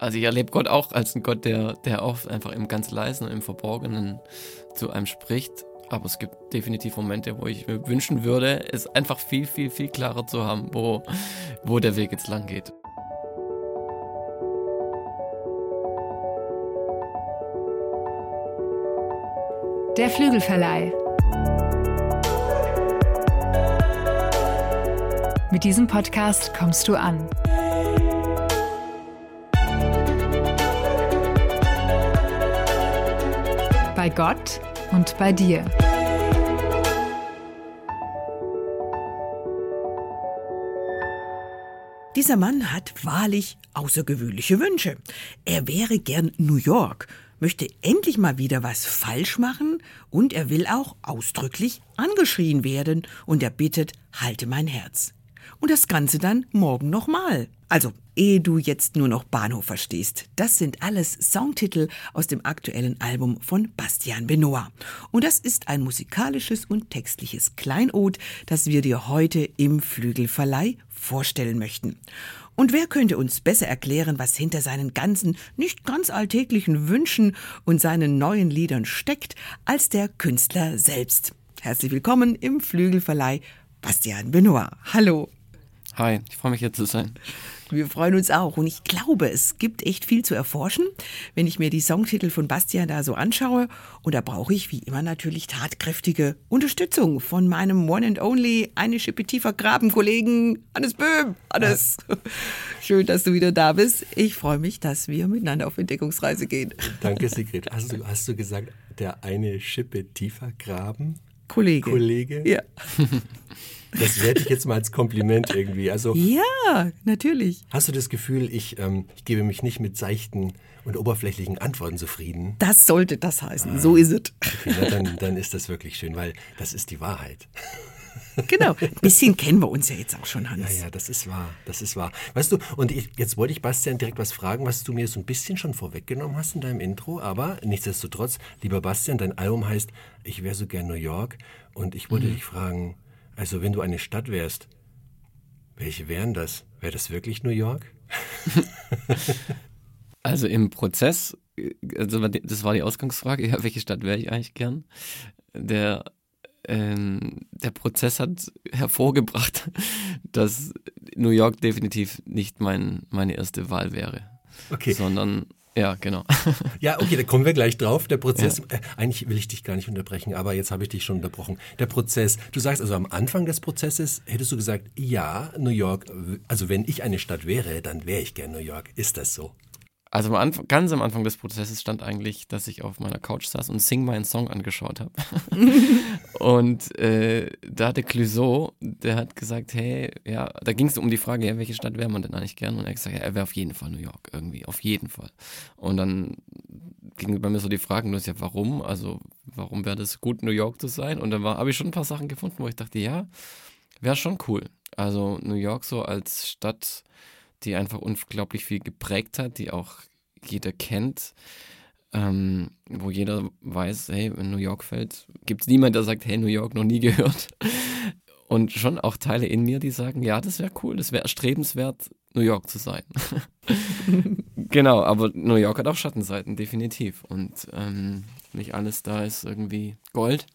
Also ich erlebe Gott auch als einen Gott, der, der oft einfach im ganz leisen und im Verborgenen zu einem spricht. Aber es gibt definitiv Momente, wo ich mir wünschen würde, es einfach viel, viel, viel klarer zu haben, wo, wo der Weg jetzt lang geht. Der Flügelverleih. Mit diesem Podcast kommst du an. Bei Gott und bei dir. Dieser Mann hat wahrlich außergewöhnliche Wünsche. Er wäre gern New York, möchte endlich mal wieder was falsch machen und er will auch ausdrücklich angeschrien werden und er bittet, halte mein Herz. Und das Ganze dann morgen nochmal. Also, ehe du jetzt nur noch Bahnhof verstehst. Das sind alles Songtitel aus dem aktuellen Album von Bastian Benoit. Und das ist ein musikalisches und textliches Kleinod, das wir dir heute im Flügelverleih vorstellen möchten. Und wer könnte uns besser erklären, was hinter seinen ganzen, nicht ganz alltäglichen Wünschen und seinen neuen Liedern steckt, als der Künstler selbst? Herzlich willkommen im Flügelverleih Bastian Benoit. Hallo. Hi, ich freue mich hier zu sein. Wir freuen uns auch. Und ich glaube, es gibt echt viel zu erforschen, wenn ich mir die Songtitel von Bastian da so anschaue. Und da brauche ich wie immer natürlich tatkräftige Unterstützung von meinem One and Only, eine Schippe tiefer Graben Kollegen Hannes Böhm. Hannes, schön, dass du wieder da bist. Ich freue mich, dass wir miteinander auf Entdeckungsreise gehen. Danke, Sigrid. Hast du, hast du gesagt, der eine Schippe tiefer Graben? Kollege. Kollege? Ja. Das werde ich jetzt mal als Kompliment irgendwie. Also, ja, natürlich. Hast du das Gefühl, ich, ähm, ich gebe mich nicht mit seichten und oberflächlichen Antworten zufrieden? Das sollte das heißen. Ah, so ist es. Okay, na, dann, dann ist das wirklich schön, weil das ist die Wahrheit. Genau, ein bisschen kennen wir uns ja jetzt auch schon, Hans. Ja, ja, das ist wahr, das ist wahr. Weißt du, und ich, jetzt wollte ich Bastian direkt was fragen, was du mir so ein bisschen schon vorweggenommen hast in deinem Intro, aber nichtsdestotrotz, lieber Bastian, dein Album heißt Ich wäre so gern New York und ich wollte mhm. dich fragen, also wenn du eine Stadt wärst, welche wären das? Wäre das wirklich New York? also im Prozess, also das war die Ausgangsfrage, ja, welche Stadt wäre ich eigentlich gern? Der, ähm, der Prozess hat hervorgebracht, dass New York definitiv nicht mein, meine erste Wahl wäre. Okay. Sondern ja, genau. Ja, okay, da kommen wir gleich drauf. Der Prozess, ja. äh, eigentlich will ich dich gar nicht unterbrechen, aber jetzt habe ich dich schon unterbrochen. Der Prozess, du sagst also am Anfang des Prozesses, hättest du gesagt, ja, New York, also wenn ich eine Stadt wäre, dann wäre ich gern New York. Ist das so? Also am Anfang, ganz am Anfang des Prozesses stand eigentlich, dass ich auf meiner Couch saß und Sing meinen Song angeschaut habe. und äh, da hatte Clouseau, der hat gesagt, hey, ja, da ging es um die Frage, ja, welche Stadt wäre man denn eigentlich gern? Und er hat gesagt, ja, er wäre auf jeden Fall New York, irgendwie, auf jeden Fall. Und dann ging bei mir so die Frage, nur ja, warum? Also, warum wäre das gut, New York zu sein? Und dann habe ich schon ein paar Sachen gefunden, wo ich dachte, ja, wäre schon cool. Also New York so als Stadt die einfach unglaublich viel geprägt hat, die auch jeder kennt, ähm, wo jeder weiß, hey, wenn New York fällt, gibt es niemanden, der sagt, hey, New York noch nie gehört. Und schon auch Teile in mir, die sagen, ja, das wäre cool, das wäre erstrebenswert, New York zu sein. genau, aber New York hat auch Schattenseiten, definitiv. Und ähm, nicht alles da ist irgendwie Gold.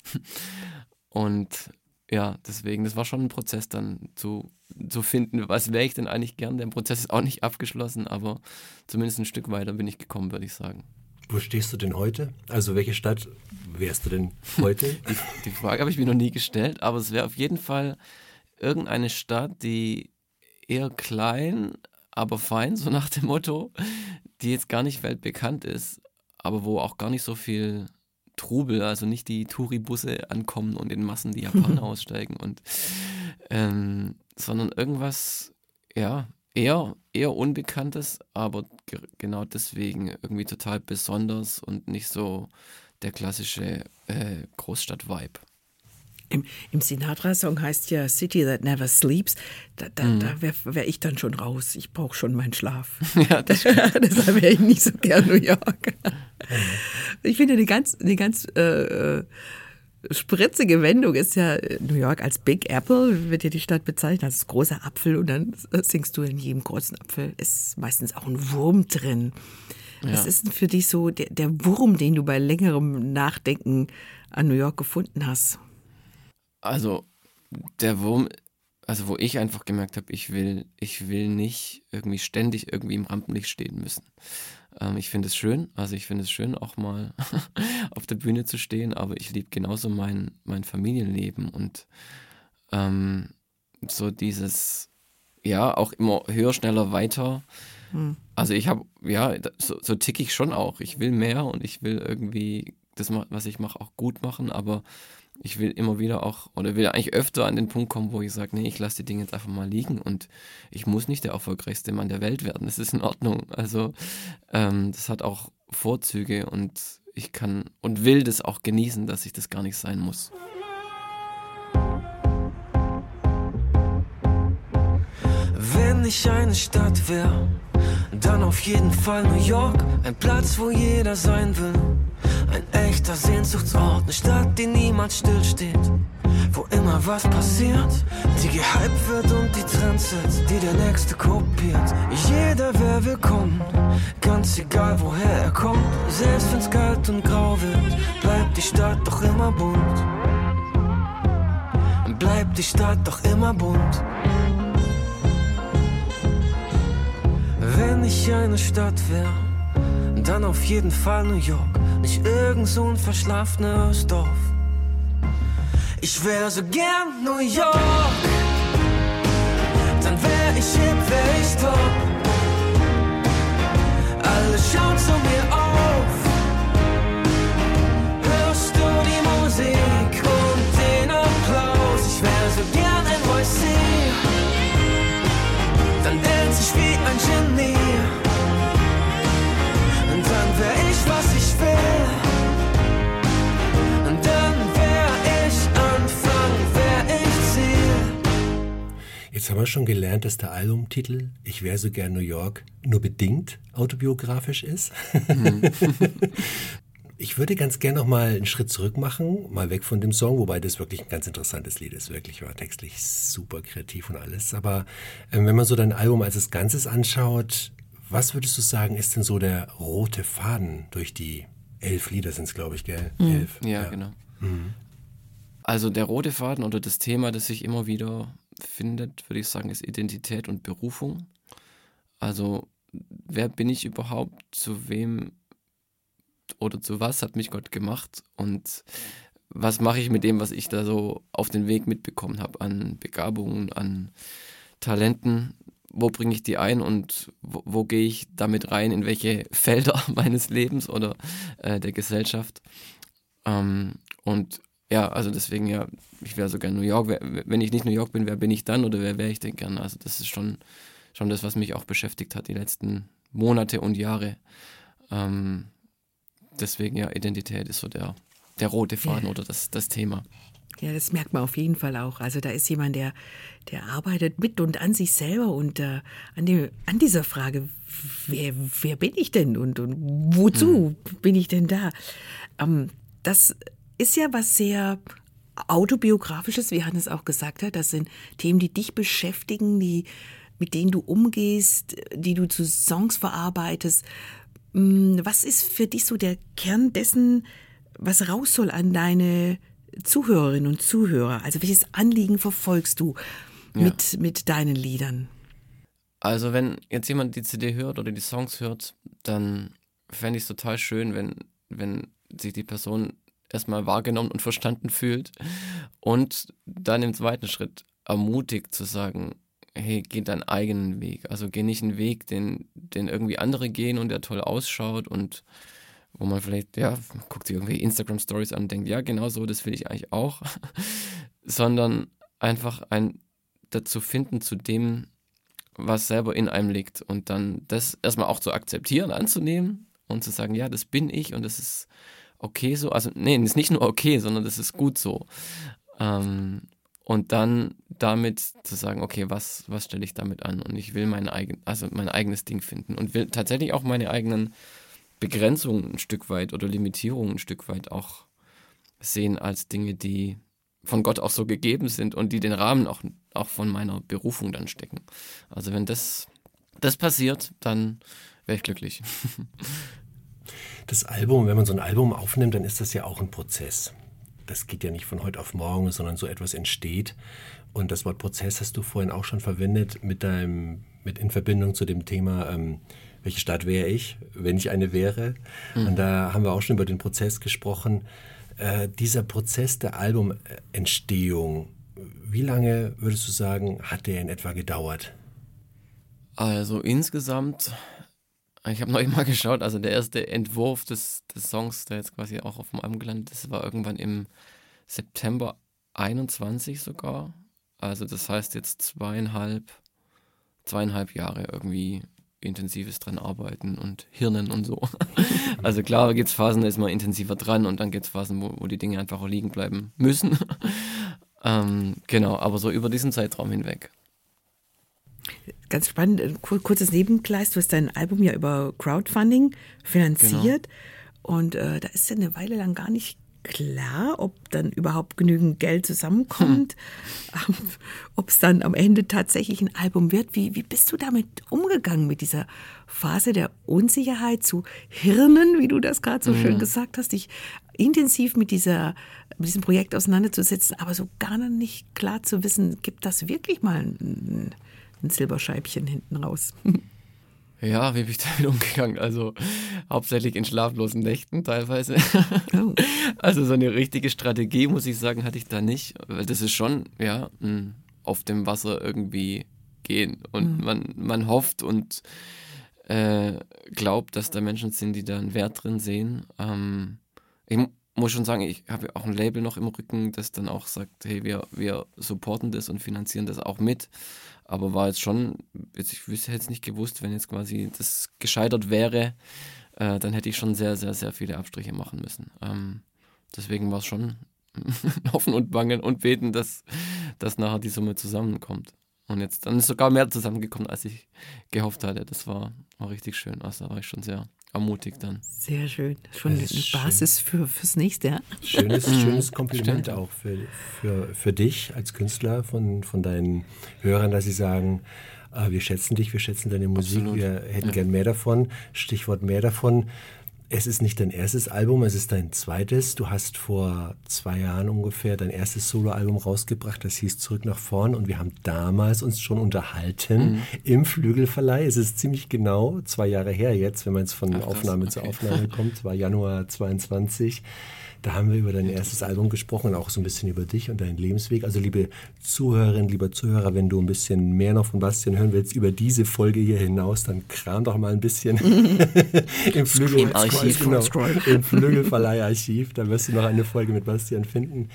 Und ja, deswegen, das war schon ein Prozess dann zu, zu finden, was wäre ich denn eigentlich gern. Der Prozess ist auch nicht abgeschlossen, aber zumindest ein Stück weiter bin ich gekommen, würde ich sagen. Wo stehst du denn heute? Also welche Stadt wärst du denn heute? die, die Frage habe ich mir noch nie gestellt, aber es wäre auf jeden Fall irgendeine Stadt, die eher klein, aber fein, so nach dem Motto, die jetzt gar nicht weltbekannt ist, aber wo auch gar nicht so viel Trubel, also nicht die Touribusse ankommen und in Massen die Japaner aussteigen und ähm, sondern irgendwas, ja, eher, eher Unbekanntes, aber genau deswegen irgendwie total besonders und nicht so der klassische äh, Großstadt-Vibe. Im, im Sinatra-Song heißt ja City That Never Sleeps. Da, da, mhm. da wäre wär ich dann schon raus. Ich brauche schon meinen Schlaf. Ja, Deshalb wäre ich nicht so gern New York. ich finde eine ganz, eine ganz äh, spritzige Wendung ist ja New York als Big Apple, wird ja die Stadt bezeichnet, als großer Apfel und dann singst du in jedem großen Apfel ist meistens auch ein Wurm drin. Ja. Was ist denn für dich so der, der Wurm, den du bei längerem Nachdenken an New York gefunden hast? Also der Wurm, also wo ich einfach gemerkt habe, ich will, ich will nicht irgendwie ständig irgendwie im Rampenlicht stehen müssen. Ähm, ich finde es schön, also ich finde es schön, auch mal auf der Bühne zu stehen, aber ich liebe genauso mein, mein Familienleben und ähm, so dieses, ja, auch immer höher, schneller, weiter. Hm. Also ich habe, ja, so, so tick ich schon auch. Ich will mehr und ich will irgendwie das, was ich mache, auch gut machen, aber ich will immer wieder auch, oder will eigentlich öfter an den Punkt kommen, wo ich sage, nee, ich lasse die Dinge jetzt einfach mal liegen und ich muss nicht der erfolgreichste Mann der Welt werden. Das ist in Ordnung. Also ähm, das hat auch Vorzüge und ich kann und will das auch genießen, dass ich das gar nicht sein muss. Wenn ich eine Stadt wäre, dann auf jeden Fall New York, ein Platz, wo jeder sein will. Ein echter Sehnsuchtsort, eine Stadt, die niemals stillsteht. Wo immer was passiert, die gehypt wird und die Trends setzt, die der Nächste kopiert. Jeder wäre willkommen, ganz egal woher er kommt. Selbst wenn's kalt und grau wird, bleibt die Stadt doch immer bunt. Bleibt die Stadt doch immer bunt. Wenn ich eine Stadt wäre, dann auf jeden Fall New York nicht irgend so ein verschlafenes Dorf. Ich wär so gern New York, dann wär ich hip, wär ich top. Alle schauen zu mir auf. Hörst du die Musik und den Applaus? Ich wär so gern NYC, dann dance ich wie ein Genie. Jetzt haben wir schon gelernt, dass der Albumtitel Ich wäre so gern New York nur bedingt autobiografisch ist. Mhm. ich würde ganz gern noch mal einen Schritt zurück machen, mal weg von dem Song, wobei das wirklich ein ganz interessantes Lied ist, wirklich war textlich super kreativ und alles. Aber äh, wenn man so dein Album als das Ganzes anschaut, was würdest du sagen, ist denn so der rote Faden durch die elf Lieder sind es, glaube ich, gell? Mhm. Elf. Ja, ja. genau. Mhm. Also der rote Faden oder das Thema, das sich immer wieder findet, würde ich sagen, ist Identität und Berufung. Also, wer bin ich überhaupt? Zu wem oder zu was hat mich Gott gemacht? Und was mache ich mit dem, was ich da so auf den Weg mitbekommen habe an Begabungen, an Talenten? Wo bringe ich die ein und wo, wo gehe ich damit rein, in welche Felder meines Lebens oder äh, der Gesellschaft? Ähm, und ja, also deswegen ja, ich wäre so gern New York. Wenn ich nicht New York bin, wer bin ich dann oder wer wäre ich denn gern? Also das ist schon, schon das, was mich auch beschäftigt hat die letzten Monate und Jahre. Ähm, deswegen ja, Identität ist so der, der rote Faden ja. oder das, das Thema. Ja, das merkt man auf jeden Fall auch. Also da ist jemand, der, der arbeitet mit und an sich selber und äh, an, dem, an dieser Frage, wer, wer bin ich denn und, und wozu hm. bin ich denn da? Ähm, das ist ja was sehr autobiografisches, wie Hannes auch gesagt hat. Das sind Themen, die dich beschäftigen, die, mit denen du umgehst, die du zu Songs verarbeitest. Hm, was ist für dich so der Kern dessen, was raus soll an deine Zuhörerinnen und Zuhörer? Also welches Anliegen verfolgst du mit, ja. mit deinen Liedern? Also wenn jetzt jemand die CD hört oder die Songs hört, dann fände ich es total schön, wenn, wenn sich die Person erstmal wahrgenommen und verstanden fühlt und dann im zweiten Schritt ermutigt zu sagen, hey, geh deinen eigenen Weg. Also geh nicht einen Weg, den, den irgendwie andere gehen und der toll ausschaut und wo man vielleicht, ja, guckt sich irgendwie Instagram-Stories an und denkt, ja, genau so, das will ich eigentlich auch, sondern einfach ein dazu finden zu dem, was selber in einem liegt und dann das erstmal auch zu akzeptieren, anzunehmen und zu sagen, ja, das bin ich und das ist okay so. Also, nee, ist nicht nur okay, sondern das ist gut so. Ähm, und dann damit zu sagen, okay, was, was stelle ich damit an? Und ich will mein, eigen, also mein eigenes Ding finden und will tatsächlich auch meine eigenen Begrenzungen ein Stück weit oder Limitierungen ein Stück weit auch sehen als Dinge, die von Gott auch so gegeben sind und die den Rahmen auch, auch von meiner Berufung dann stecken. Also wenn das, das passiert, dann wäre ich glücklich. Das Album, wenn man so ein Album aufnimmt, dann ist das ja auch ein Prozess. Das geht ja nicht von heute auf morgen, sondern so etwas entsteht. Und das Wort Prozess hast du vorhin auch schon verwendet mit deinem, mit in Verbindung zu dem Thema, ähm, welche Stadt wäre ich, wenn ich eine wäre. Mhm. Und da haben wir auch schon über den Prozess gesprochen. Äh, dieser Prozess der Albumentstehung, wie lange würdest du sagen, hat der in etwa gedauert? Also insgesamt, ich habe noch mal geschaut, also der erste Entwurf des, des Songs, der jetzt quasi auch auf dem Album gelandet ist, war irgendwann im September 21 sogar. Also das heißt jetzt zweieinhalb, zweieinhalb Jahre irgendwie intensives dran arbeiten und Hirnen und so. Also klar gibt es Phasen, da ist man intensiver dran und dann gibt es Phasen, wo, wo die Dinge einfach liegen bleiben müssen. ähm, genau, aber so über diesen Zeitraum hinweg. Ganz spannend, ein kurzes Nebengleis, du hast dein Album ja über Crowdfunding finanziert genau. und äh, da ist ja eine Weile lang gar nicht klar, ob dann überhaupt genügend Geld zusammenkommt, hm. ob es dann am Ende tatsächlich ein Album wird. Wie, wie bist du damit umgegangen, mit dieser Phase der Unsicherheit zu Hirnen, wie du das gerade so mhm. schön gesagt hast, dich intensiv mit, dieser, mit diesem Projekt auseinanderzusetzen, aber so gar nicht klar zu wissen, gibt das wirklich mal ein, ein Silberscheibchen hinten raus? Ja, wie bin ich damit umgegangen? Also hauptsächlich in schlaflosen Nächten teilweise. Oh. Also so eine richtige Strategie, muss ich sagen, hatte ich da nicht. Weil das ist schon, ja, auf dem Wasser irgendwie gehen. Und mhm. man, man hofft und äh, glaubt, dass da Menschen sind, die da einen Wert drin sehen. Ähm, ich muss schon sagen, ich habe auch ein Label noch im Rücken, das dann auch sagt, hey, wir, wir supporten das und finanzieren das auch mit. Aber war jetzt schon, jetzt, ich wüsste jetzt nicht gewusst, wenn jetzt quasi das gescheitert wäre, äh, dann hätte ich schon sehr, sehr, sehr viele Abstriche machen müssen. Ähm, deswegen war es schon hoffen und bangen und beten, dass, dass nachher die Summe zusammenkommt. Und jetzt, dann ist sogar mehr zusammengekommen, als ich gehofft hatte. Das war, war richtig schön. Also da war ich schon sehr ermutigt dann. Sehr schön. Schon eine Basis für, fürs nächste, ja? Schönes, mhm. schönes Kompliment Stimmt. auch für, für, für dich als Künstler von, von deinen Hörern, dass sie sagen, äh, wir schätzen dich, wir schätzen deine Musik, Absolut. wir hätten ja. gern mehr davon. Stichwort mehr davon. Es ist nicht dein erstes Album, es ist dein zweites. Du hast vor zwei Jahren ungefähr dein erstes Soloalbum rausgebracht, das hieß Zurück nach vorn und wir haben damals uns schon unterhalten mhm. im Flügelverleih. Es ist ziemlich genau zwei Jahre her jetzt, wenn man jetzt von Ach, Aufnahme okay. zu Aufnahme kommt, war Januar 22. Da haben wir über dein erstes Album gesprochen und auch so ein bisschen über dich und deinen Lebensweg. Also liebe Zuhörerinnen, lieber Zuhörer, wenn du ein bisschen mehr noch von Bastian hören willst über diese Folge hier hinaus, dann kram doch mal ein bisschen im, Flügel Archiv, genau, im Flügelverleiharchiv. Da wirst du noch eine Folge mit Bastian finden.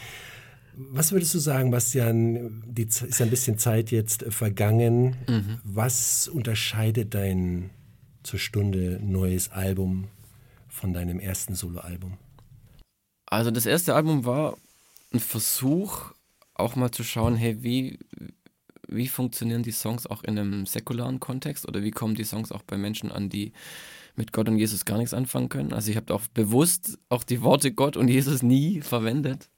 Was würdest du sagen, Bastian? Die ist ein bisschen Zeit jetzt vergangen. Mhm. Was unterscheidet dein zur Stunde neues Album von deinem ersten Soloalbum? Also das erste Album war ein Versuch, auch mal zu schauen, hey, wie, wie funktionieren die Songs auch in einem säkularen Kontext oder wie kommen die Songs auch bei Menschen an, die mit Gott und Jesus gar nichts anfangen können. Also ich habe auch bewusst auch die Worte Gott und Jesus nie verwendet.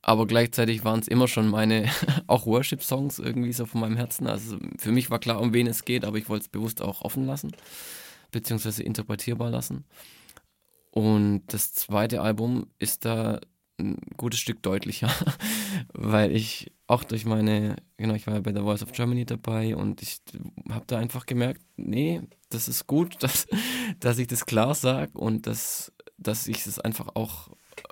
Aber gleichzeitig waren es immer schon meine auch Worship-Songs irgendwie so von meinem Herzen. Also für mich war klar, um wen es geht, aber ich wollte es bewusst auch offen lassen, beziehungsweise interpretierbar lassen. Und das zweite Album ist da ein gutes Stück deutlicher, weil ich auch durch meine, genau, ich war ja bei der Voice of Germany dabei und ich habe da einfach gemerkt, nee, das ist gut, dass, dass ich das klar sage und dass, dass ich es einfach auch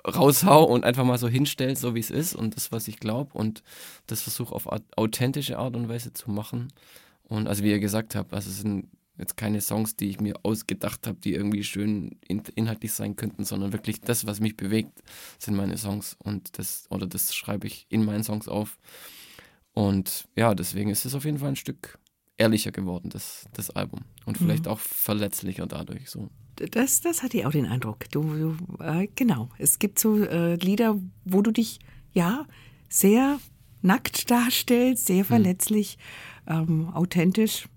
raushau und einfach mal so hinstelle, so wie es ist und das, was ich glaube und das versuche auf authentische Art und Weise zu machen. Und also wie ihr gesagt habt, also es sind jetzt keine Songs, die ich mir ausgedacht habe, die irgendwie schön in, inhaltlich sein könnten, sondern wirklich das, was mich bewegt, sind meine Songs und das oder das schreibe ich in meinen Songs auf. Und ja, deswegen ist es auf jeden Fall ein Stück ehrlicher geworden, das, das Album. Und vielleicht mhm. auch verletzlicher dadurch so. Das, das hatte ich auch den Eindruck. Du, du äh, genau. Es gibt so äh, Lieder, wo du dich ja sehr nackt darstellst, sehr mhm. verletzlich, mhm. ähm, authentisch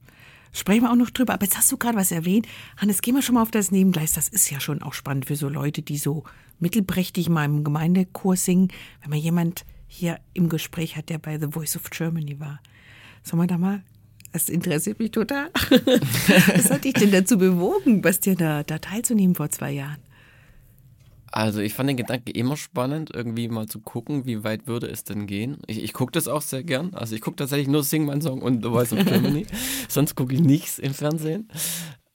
Sprechen wir auch noch drüber. Aber jetzt hast du gerade was erwähnt. Hannes, gehen wir schon mal auf das Nebengleis. Das ist ja schon auch spannend für so Leute, die so mittelprächtig mal im Gemeindechor singen. Wenn man jemand hier im Gespräch hat, der bei The Voice of Germany war. Sollen wir da mal das interessiert mich total. Was hat dich denn dazu bewogen, Bastian, da, da teilzunehmen vor zwei Jahren? Also ich fand den Gedanken immer spannend, irgendwie mal zu gucken, wie weit würde es denn gehen. Ich, ich gucke das auch sehr gern. Also ich gucke tatsächlich nur Sing My Song und The Voice of Germany. Sonst gucke ich nichts im Fernsehen.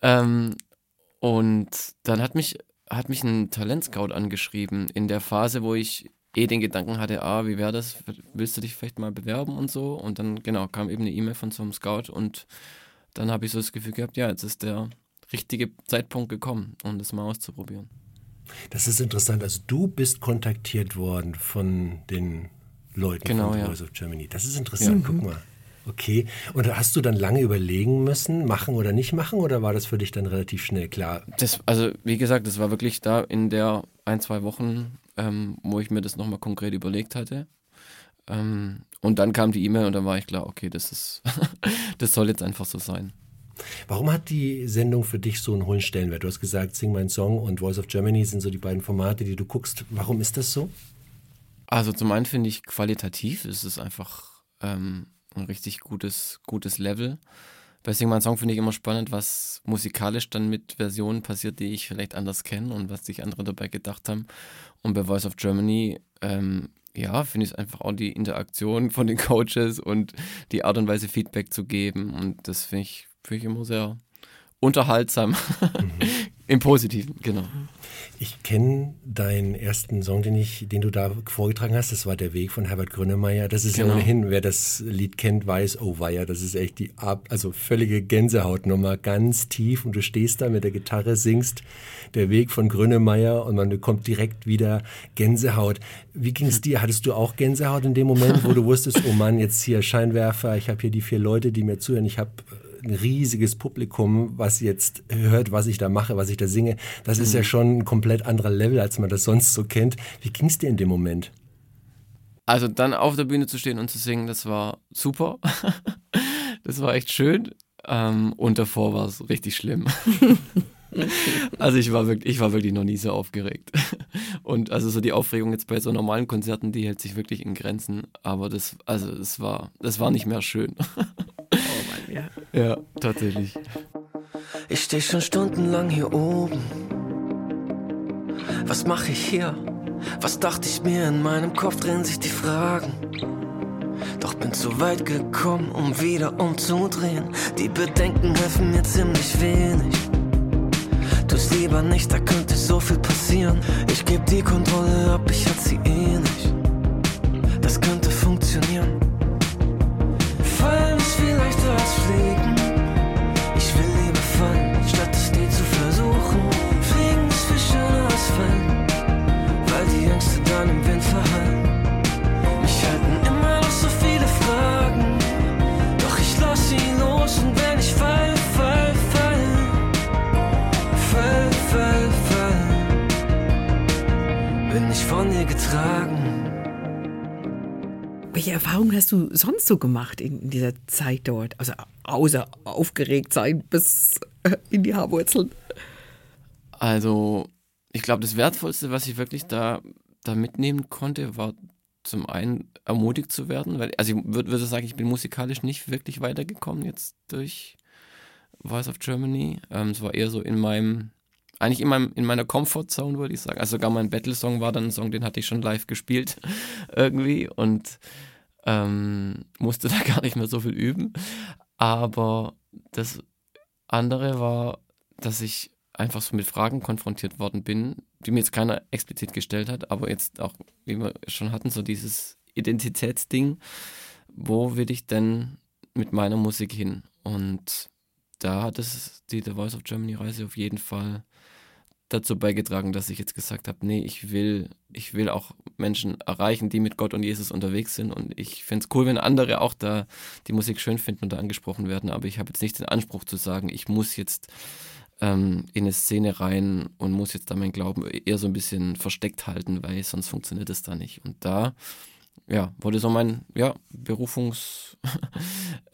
Ähm, und dann hat mich, hat mich ein Talentscout angeschrieben in der Phase, wo ich eh den Gedanken hatte, ah, wie wäre das, willst du dich vielleicht mal bewerben und so. Und dann, genau, kam eben eine E-Mail von so einem Scout und dann habe ich so das Gefühl gehabt, ja, jetzt ist der richtige Zeitpunkt gekommen, um das mal auszuprobieren. Das ist interessant. Also du bist kontaktiert worden von den Leuten genau, von ja. Voice of Germany. Das ist interessant, ja. guck mal. Okay. Und hast du dann lange überlegen müssen, machen oder nicht machen, oder war das für dich dann relativ schnell klar? Das, also, wie gesagt, das war wirklich da in der ein, zwei Wochen, ähm, wo ich mir das nochmal konkret überlegt hatte. Ähm, und dann kam die E-Mail und dann war ich klar, okay, das ist, das soll jetzt einfach so sein. Warum hat die Sendung für dich so einen hohen Stellenwert? Du hast gesagt, Sing My Song und Voice of Germany sind so die beiden Formate, die du guckst. Warum ist das so? Also zum einen finde ich qualitativ ist es einfach ähm, ein richtig gutes, gutes Level. Bei Sing My Song finde ich immer spannend, was musikalisch dann mit Versionen passiert, die ich vielleicht anders kenne und was sich andere dabei gedacht haben. Und bei Voice of Germany, ähm, ja, finde ich einfach auch die Interaktion von den Coaches und die Art und Weise Feedback zu geben. Und das finde ich, find ich immer sehr unterhaltsam. Mhm. Im Positiven, genau. Ich kenne deinen ersten Song, den, ich, den du da vorgetragen hast. Das war Der Weg von Herbert Grönemeyer. Das ist genau. ohnehin, wer das Lied kennt, weiß, oh weia, das ist echt die also völlige Gänsehautnummer, ganz tief. Und du stehst da mit der Gitarre, singst Der Weg von Grönemeyer und man bekommt direkt wieder Gänsehaut. Wie ging es dir? Hattest du auch Gänsehaut in dem Moment, wo du wusstest, oh Mann, jetzt hier Scheinwerfer, ich habe hier die vier Leute, die mir zuhören, ich habe ein riesiges Publikum, was jetzt hört, was ich da mache, was ich da singe. Das ist mhm. ja schon ein komplett anderer Level, als man das sonst so kennt. Wie ging es dir in dem Moment? Also dann auf der Bühne zu stehen und zu singen, das war super. das war echt schön. Ähm, und davor war es richtig schlimm. also ich war wirklich, ich war wirklich noch nie so aufgeregt. Und also so die Aufregung jetzt bei so normalen Konzerten, die hält sich wirklich in Grenzen. Aber das, also es war, das war nicht mehr schön. Ja. Ja, tatsächlich. Ich stehe schon stundenlang hier oben. Was mache ich hier? Was dachte ich mir? In meinem Kopf drehen sich die Fragen. Doch bin zu weit gekommen, um wieder umzudrehen. Die Bedenken helfen mir ziemlich wenig. Tu's lieber nicht, da könnte so viel passieren. Ich geb die Kontrolle ab, ich hatte sie eh nicht. Das könnte funktionieren. Fallen ist viel leichter als fliegen. Ich will lieber fallen, statt es dir zu versuchen. Fliegen ist viel schöner weil die Ängste dann im Wind verhallen. Mich halten immer noch so viele Fragen, doch ich lass sie los und wenn ich fall, fall, fall, fall, fall, fall, bin ich von dir getragen. Welche Erfahrungen hast du sonst so gemacht in, dieser Zeit dort? Also außer aufgeregt sein bis äh, in die Haarwurzeln. Also, ich glaube, das Wertvollste, was ich wirklich da, da mitnehmen konnte, war zum einen ermutigt zu werden, weil, also ich würde würd sagen, ich bin musikalisch nicht wirklich weitergekommen jetzt durch Voice of Germany. Ähm, es war eher so in meinem, eigentlich in, meinem, in meiner Comfortzone, würde ich sagen. Also sogar mein Battle-Song war dann ein Song, den hatte ich schon live gespielt irgendwie und ähm, musste da gar nicht mehr so viel üben. Aber das andere war, dass ich einfach so mit Fragen konfrontiert worden bin, die mir jetzt keiner explizit gestellt hat, aber jetzt auch, wie wir schon hatten, so dieses Identitätsding, wo will ich denn mit meiner Musik hin? Und da hat es die The Voice of Germany Reise auf jeden Fall dazu beigetragen, dass ich jetzt gesagt habe, nee, ich will, ich will auch Menschen erreichen, die mit Gott und Jesus unterwegs sind. Und ich finde es cool, wenn andere auch da die Musik schön finden und da angesprochen werden. Aber ich habe jetzt nicht den Anspruch zu sagen, ich muss jetzt ähm, in eine Szene rein und muss jetzt da meinen Glauben eher so ein bisschen versteckt halten, weil sonst funktioniert es da nicht. Und da ja, wurde so mein ja, Berufungsweg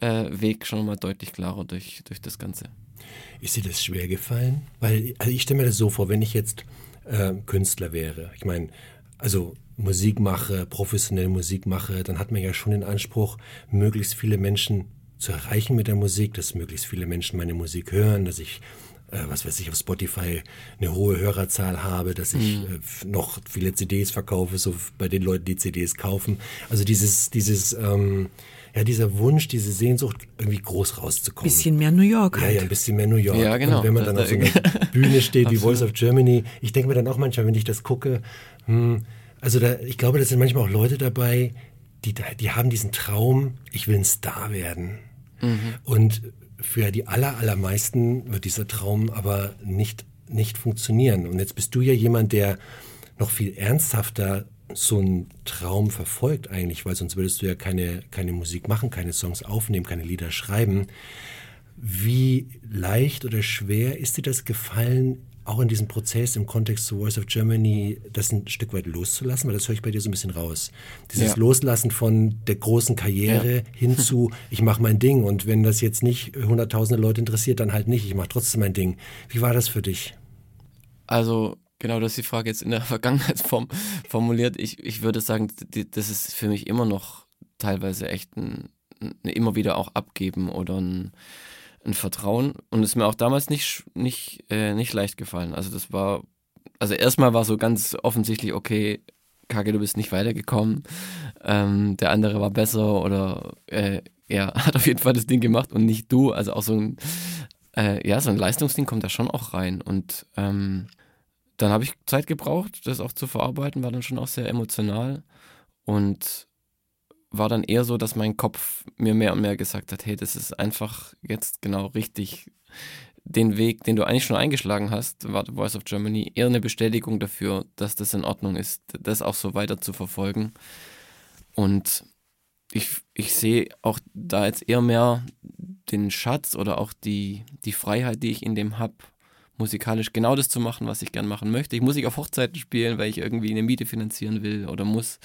äh, schon mal deutlich klarer durch, durch das Ganze. Ist dir das schwer gefallen? Weil, also ich stelle mir das so vor, wenn ich jetzt äh, Künstler wäre, ich meine, also Musik mache, professionell Musik mache, dann hat man ja schon den Anspruch, möglichst viele Menschen zu erreichen mit der Musik, dass möglichst viele Menschen meine Musik hören, dass ich was weiß ich, auf Spotify eine hohe Hörerzahl habe, dass ich mhm. äh, noch viele CDs verkaufe, so bei den Leuten, die CDs kaufen. Also dieses, dieses, ähm, ja, dieser Wunsch, diese Sehnsucht, irgendwie groß rauszukommen. Bisschen mehr New York. Halt. Ja, ja, ein bisschen mehr New York. Ja, genau. Und wenn man dann auf so einer Bühne steht wie Voice of Germany, ich denke mir dann auch manchmal, wenn ich das gucke, hm, also da, ich glaube, da sind manchmal auch Leute dabei, die, die haben diesen Traum, ich will ein Star werden. Mhm. Und für die aller, allermeisten wird dieser Traum aber nicht, nicht funktionieren. Und jetzt bist du ja jemand, der noch viel ernsthafter so einen Traum verfolgt eigentlich, weil sonst würdest du ja keine, keine Musik machen, keine Songs aufnehmen, keine Lieder schreiben. Wie leicht oder schwer ist dir das gefallen, auch in diesem Prozess im Kontext zu Voice of Germany das ein Stück weit loszulassen? Weil das höre ich bei dir so ein bisschen raus. Dieses ja. Loslassen von der großen Karriere ja. hin zu, ich mache mein Ding und wenn das jetzt nicht hunderttausende Leute interessiert, dann halt nicht, ich mache trotzdem mein Ding. Wie war das für dich? Also genau, das ist die Frage jetzt in der Vergangenheitsform formuliert. Ich, ich würde sagen, das ist für mich immer noch teilweise echt ein, ein immer wieder auch abgeben oder ein ein Vertrauen und ist mir auch damals nicht, nicht, äh, nicht leicht gefallen. Also das war, also erstmal war so ganz offensichtlich, okay, Kacke, du bist nicht weitergekommen, ähm, der andere war besser oder äh, er hat auf jeden Fall das Ding gemacht und nicht du. Also auch so ein, äh, ja, so ein Leistungsding kommt da schon auch rein und ähm, dann habe ich Zeit gebraucht, das auch zu verarbeiten, war dann schon auch sehr emotional und war dann eher so, dass mein Kopf mir mehr und mehr gesagt hat, hey, das ist einfach jetzt genau richtig den Weg, den du eigentlich schon eingeschlagen hast, war The Voice of Germany, eher eine Bestätigung dafür, dass das in Ordnung ist, das auch so weiter zu verfolgen. Und ich, ich sehe auch da jetzt eher mehr den Schatz oder auch die, die Freiheit, die ich in dem habe, musikalisch genau das zu machen, was ich gern machen möchte. Ich muss nicht auf Hochzeiten spielen, weil ich irgendwie eine Miete finanzieren will oder muss.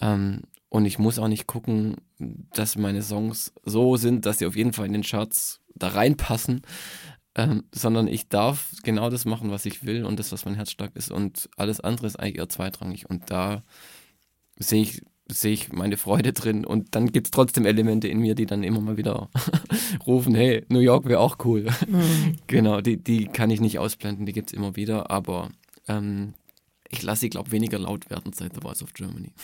Ähm, und ich muss auch nicht gucken, dass meine Songs so sind, dass sie auf jeden Fall in den Charts da reinpassen, ähm, sondern ich darf genau das machen, was ich will und das, was mein Herz stark ist. Und alles andere ist eigentlich eher zweitrangig. Und da sehe ich, sehe ich meine Freude drin. Und dann gibt es trotzdem Elemente in mir, die dann immer mal wieder rufen, hey, New York wäre auch cool. Mhm. genau, die, die kann ich nicht ausblenden, die gibt es immer wieder. Aber ähm, ich lasse sie, glaube ich, weniger laut werden seit The Voice of Germany.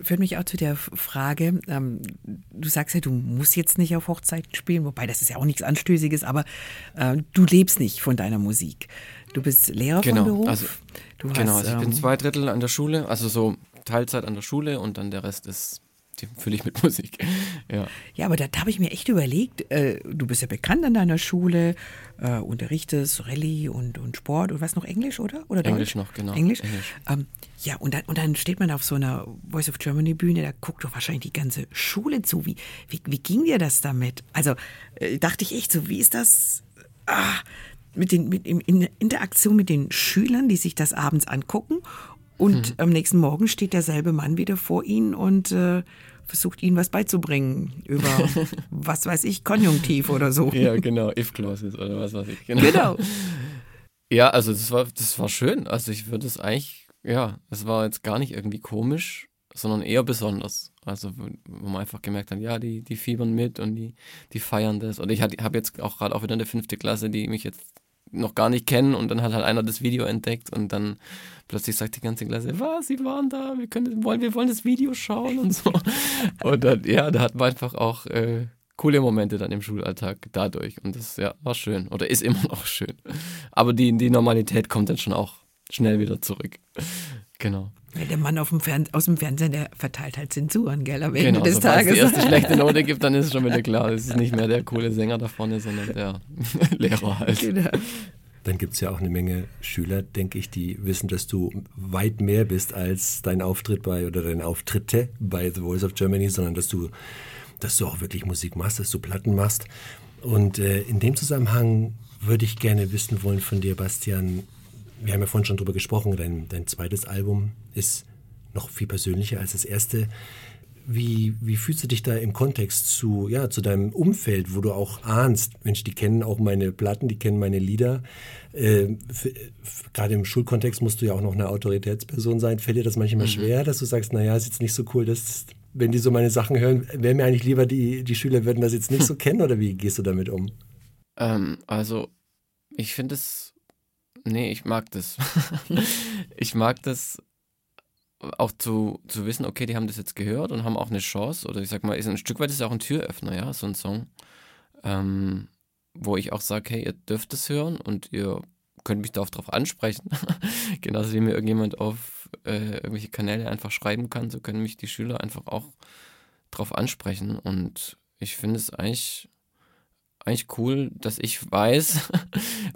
Führt mich auch zu der Frage, ähm, du sagst ja, du musst jetzt nicht auf Hochzeiten spielen, wobei das ist ja auch nichts Anstößiges, aber äh, du lebst nicht von deiner Musik. Du bist Lehrer genau, vom Beruf. Also, du genau, hast, also ich bin ähm, zwei Drittel an der Schule, also so Teilzeit an der Schule und dann der Rest ist fülle ich mit Musik. Ja, ja aber da, da habe ich mir echt überlegt, äh, du bist ja bekannt an deiner Schule, äh, unterrichtest Rallye und, und Sport und was noch Englisch, oder? oder Englisch noch, genau. Englisch. Englisch. Ähm, ja, und dann, und dann steht man auf so einer Voice of Germany Bühne, da guckt doch wahrscheinlich die ganze Schule zu. Wie, wie, wie ging dir das damit? Also äh, dachte ich echt so, wie ist das? Ah, mit den, mit, in Interaktion mit den Schülern, die sich das abends angucken und hm. am nächsten Morgen steht derselbe Mann wieder vor ihnen und äh, versucht ihnen was beizubringen über, was weiß ich, Konjunktiv oder so. Ja, genau, if-clauses oder was weiß ich. Genau. genau. Ja, also das war, das war schön. Also ich würde es eigentlich, ja, es war jetzt gar nicht irgendwie komisch, sondern eher besonders. Also wo man einfach gemerkt hat, ja, die, die fiebern mit und die, die feiern das. Und ich habe jetzt auch gerade auch wieder eine fünfte Klasse, die mich jetzt noch gar nicht kennen und dann hat halt einer das Video entdeckt und dann plötzlich sagt die ganze Klasse, was, sie waren da, wir können, wollen, wir wollen das Video schauen und so. Und dann, ja, da hat man einfach auch äh, coole Momente dann im Schulalltag dadurch und das ja, war schön oder ist immer noch schön. Aber die, die Normalität kommt dann schon auch schnell wieder zurück. Genau. Weil der Mann dem aus dem Fernsehen, der verteilt halt Zensuren, gell, am Ende genau, des Tages. Wenn es die erste schlechte Note gibt, dann ist es schon wieder klar, es ist nicht mehr der coole Sänger da vorne, sondern der Lehrer halt. Genau. Dann gibt es ja auch eine Menge Schüler, denke ich, die wissen, dass du weit mehr bist als dein Auftritt bei oder deine Auftritte bei The Voice of Germany, sondern dass du, dass du auch wirklich Musik machst, dass du Platten machst. Und äh, in dem Zusammenhang würde ich gerne wissen wollen von dir, Bastian, wir haben ja vorhin schon drüber gesprochen, dein, dein zweites Album ist noch viel persönlicher als das erste. Wie, wie fühlst du dich da im Kontext zu, ja, zu deinem Umfeld, wo du auch ahnst, Mensch, die kennen auch meine Platten, die kennen meine Lieder. Äh, Gerade im Schulkontext musst du ja auch noch eine Autoritätsperson sein. Fällt dir das manchmal mhm. schwer, dass du sagst, naja, ist jetzt nicht so cool, dass, wenn die so meine Sachen hören, wäre mir eigentlich lieber, die, die Schüler würden das jetzt nicht so kennen oder wie gehst du damit um? Ähm, also, ich finde es, nee, ich mag das. ich mag das, auch zu, zu wissen, okay, die haben das jetzt gehört und haben auch eine Chance, oder ich sag mal, ist ein Stück weit ist auch ein Türöffner, ja, so ein Song, ähm, wo ich auch sage, hey, ihr dürft es hören und ihr könnt mich darauf ansprechen. Genauso wie mir irgendjemand auf äh, irgendwelche Kanäle einfach schreiben kann, so können mich die Schüler einfach auch darauf ansprechen. Und ich finde es eigentlich, eigentlich cool, dass ich weiß,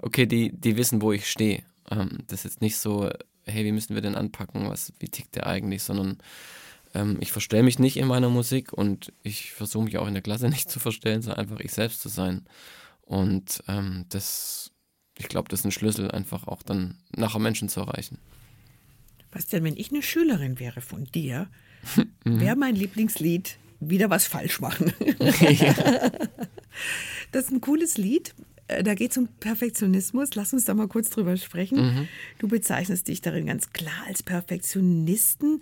okay, die, die wissen, wo ich stehe. Ähm, das ist jetzt nicht so, hey, wie müssen wir denn anpacken, was, wie tickt der eigentlich, sondern ähm, ich verstelle mich nicht in meiner Musik und ich versuche mich auch in der Klasse nicht zu verstellen, sondern einfach ich selbst zu sein. Und ähm, das, ich glaube, das ist ein Schlüssel, einfach auch dann nachher Menschen zu erreichen. Was denn, wenn ich eine Schülerin wäre von dir, wäre mein Lieblingslied wieder was falsch machen. das ist ein cooles Lied. Äh, da geht es um Perfektionismus. Lass uns da mal kurz drüber sprechen. Mhm. Du bezeichnest dich darin ganz klar als Perfektionisten.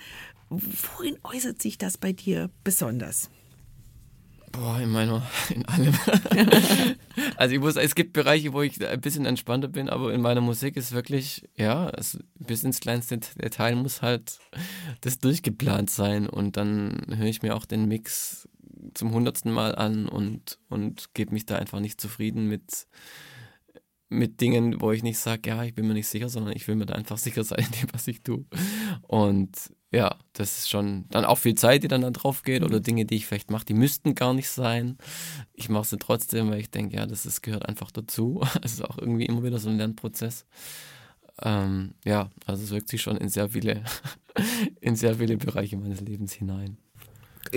Worin äußert sich das bei dir besonders? Boah, in meiner, in allem. also ich muss, es gibt Bereiche, wo ich ein bisschen entspannter bin, aber in meiner Musik ist wirklich, ja, es, bis ins kleinste Detail muss halt das durchgeplant sein und dann höre ich mir auch den Mix zum hundertsten Mal an und, und gebe mich da einfach nicht zufrieden mit, mit Dingen, wo ich nicht sage, ja, ich bin mir nicht sicher, sondern ich will mir da einfach sicher sein was ich tue. Und ja, das ist schon dann auch viel Zeit, die dann da drauf geht oder Dinge, die ich vielleicht mache, die müssten gar nicht sein. Ich mache sie trotzdem, weil ich denke, ja, das ist, gehört einfach dazu. Es ist auch irgendwie immer wieder so ein Lernprozess. Ähm, ja, also es wirkt sich schon in sehr viele, in sehr viele Bereiche meines Lebens hinein.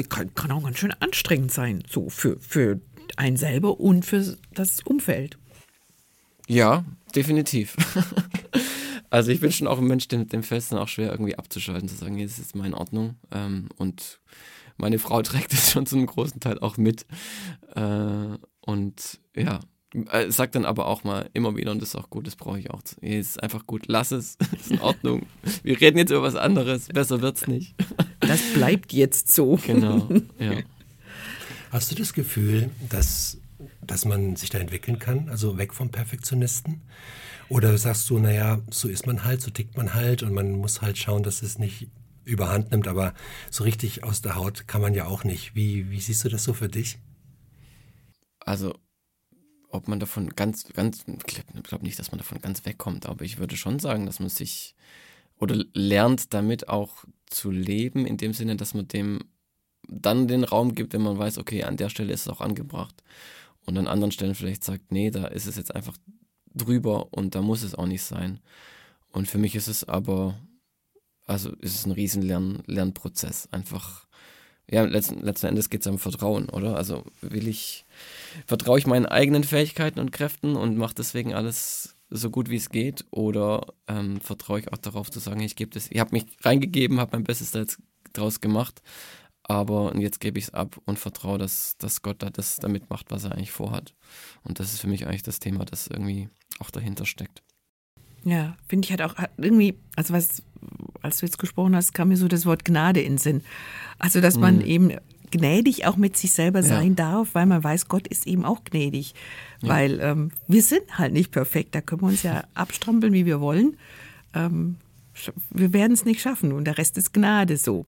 Kann, kann auch ganz schön anstrengend sein, so für, für einen selber und für das Umfeld. Ja, definitiv. also ich bin schon auch ein Mensch, dem, dem fällt es dann auch schwer, irgendwie abzuschalten, zu sagen, jetzt ist mal in Ordnung. Ähm, und meine Frau trägt es schon zu einem großen Teil auch mit. Äh, und ja, äh, sagt dann aber auch mal immer wieder, und das ist auch gut, das brauche ich auch. Es ist einfach gut, lass es, ist in Ordnung. Wir reden jetzt über was anderes, besser wird's nicht. Das bleibt jetzt so. Genau, ja. Hast du das Gefühl, dass dass man sich da entwickeln kann, also weg vom Perfektionisten? Oder sagst du, naja, so ist man halt, so tickt man halt und man muss halt schauen, dass es nicht überhand nimmt, aber so richtig aus der Haut kann man ja auch nicht. Wie, wie siehst du das so für dich? Also, ob man davon ganz, ganz, ich glaube nicht, dass man davon ganz wegkommt, aber ich würde schon sagen, dass man sich oder lernt damit auch zu leben, in dem Sinne, dass man dem dann den Raum gibt, wenn man weiß, okay, an der Stelle ist es auch angebracht und an anderen Stellen vielleicht sagt, nee, da ist es jetzt einfach drüber und da muss es auch nicht sein. Und für mich ist es aber, also ist es ein riesen Lern Lernprozess. Einfach, ja, letzten, letzten Endes geht es um Vertrauen, oder? Also will ich, vertraue ich meinen eigenen Fähigkeiten und Kräften und mache deswegen alles so gut wie es geht oder ähm, vertraue ich auch darauf zu sagen, ich gebe das, ich habe mich reingegeben, habe mein Bestes da jetzt draus gemacht, aber jetzt gebe ich es ab und vertraue, dass, dass Gott da das damit macht, was er eigentlich vorhat. Und das ist für mich eigentlich das Thema, das irgendwie auch dahinter steckt. Ja, finde ich halt auch irgendwie, also was, als du jetzt gesprochen hast, kam mir so das Wort Gnade in den Sinn. Also, dass man mhm. eben gnädig auch mit sich selber sein ja. darf, weil man weiß, Gott ist eben auch gnädig. Ja. Weil ähm, wir sind halt nicht perfekt, da können wir uns ja abstrampeln, wie wir wollen. Ähm, wir werden es nicht schaffen und der Rest ist Gnade so.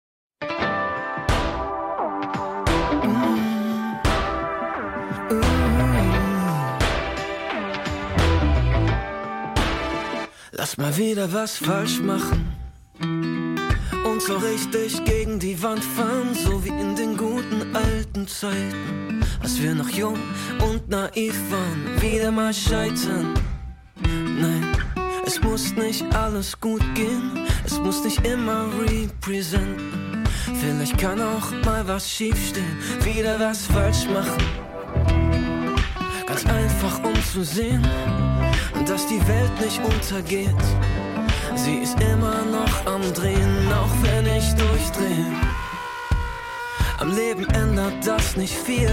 Lass mal wieder was falsch machen und so richtig gegen die Wand fahren, so wie in den guten alten Zeiten, als wir noch jung und naiv waren, wieder mal scheitern. Nein, es muss nicht alles gut gehen, es muss nicht immer representen. Vielleicht kann auch mal was schiefstehen, wieder was falsch machen. Ganz einfach um zu sehen, dass die Welt nicht untergeht. Sie ist immer noch am Drehen, auch wenn ich durchdrehe. Am Leben ändert das nicht viel.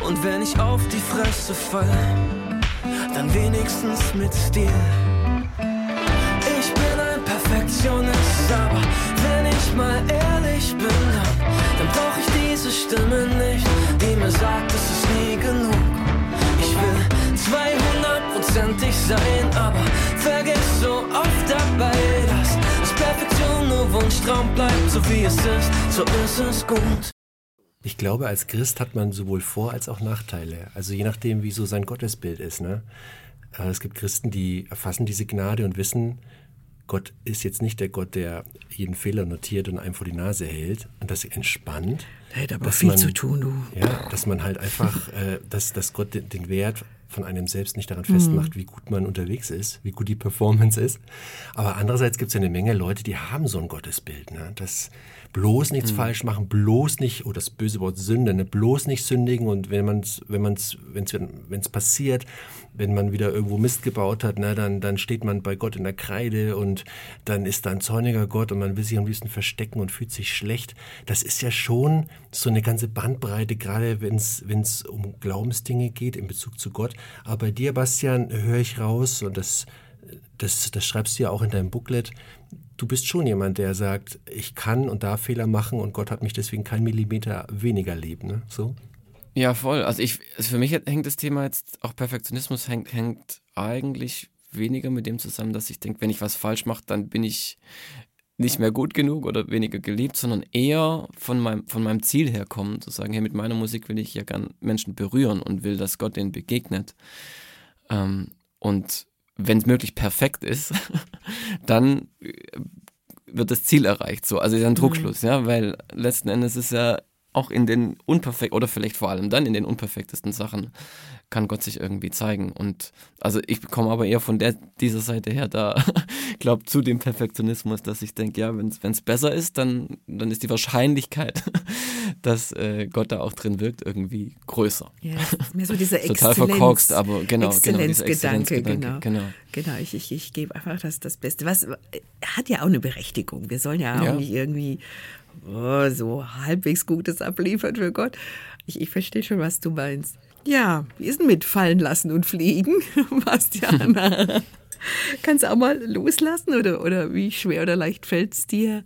Und wenn ich auf die Fresse fall, dann wenigstens mit Stil. Ich bin ein Perfektionist, aber wenn ich mal ehrlich bin, dann, brauch ich diese Stimme nicht, die mir sagt, es ist nie genug. Sein, aber vergiss so oft dabei, dass, dass Perfektion nur Wunschtraum bleibt, so wie es ist, so ist es gut. Ich glaube, als Christ hat man sowohl Vor- als auch Nachteile. Also je nachdem, wie so sein Gottesbild ist. Ne? Äh, Es gibt Christen, die erfassen diese Gnade und wissen, Gott ist jetzt nicht der Gott, der jeden Fehler notiert und einem vor die Nase hält und das entspannt. Da hätte aber viel man- zu tun, du. Ja, dass man halt einfach, äh, dass, dass Gott den, den Wert von einem selbst nicht daran festmacht, wie gut man unterwegs ist, wie gut die Performance ist. Aber andererseits gibt es ja eine Menge Leute, die haben so ein Gottesbild, ne? dass bloß nichts falsch machen, bloß nicht, oh das böse Wort Sünde, ne? bloß nicht sündigen und wenn man es, wenn man es, wenn es passiert, wenn man wieder irgendwo Mist gebaut hat, ne, dann, dann steht man bei Gott in der Kreide und dann ist da ein zorniger Gott und man will sich am liebsten verstecken und fühlt sich schlecht. Das ist ja schon so eine ganze Bandbreite, gerade wenn es um Glaubensdinge geht in Bezug zu Gott. Aber bei dir, Bastian, höre ich raus und das, das, das schreibst du ja auch in deinem Booklet. Du bist schon jemand, der sagt, ich kann und darf Fehler machen und Gott hat mich deswegen kein Millimeter weniger lieb. Ne? So? Ja, voll. Also ich, also für mich hängt das Thema jetzt, auch Perfektionismus hängt, hängt eigentlich weniger mit dem zusammen, dass ich denke, wenn ich was falsch mache, dann bin ich nicht mehr gut genug oder weniger geliebt, sondern eher von meinem, von meinem Ziel herkommen, zu sagen, hey, mit meiner Musik will ich ja gern Menschen berühren und will, dass Gott denen begegnet. Ähm, und wenn es möglich perfekt ist, dann äh, wird das Ziel erreicht. So, also ist ein Druckschluss, ja, weil letzten Endes ist ja auch in den unperfekt oder vielleicht vor allem dann in den unperfektesten Sachen kann Gott sich irgendwie zeigen. Und also ich komme aber eher von der, dieser Seite her, da glaube zu dem Perfektionismus, dass ich denke, ja, wenn es besser ist, dann, dann ist die Wahrscheinlichkeit, dass äh, Gott da auch drin wirkt, irgendwie größer. Ja, mir so dieser Total Exzellenz, verkorkst, aber genau, genau, Exzellenzgedanke, Exzellenzgedanke, genau. genau. Genau, ich, ich, ich gebe einfach das, das Beste. Was äh, hat ja auch eine Berechtigung. Wir sollen ja auch Ja. nicht irgendwie oh, so halbwegs Gutes abliefern für Gott. Ich, ich verstehe schon, was du meinst. Ja, wie ist denn mit fallen lassen und fliegen, Bastian? Kannst du auch mal loslassen oder, oder wie schwer oder leicht fällt es dir,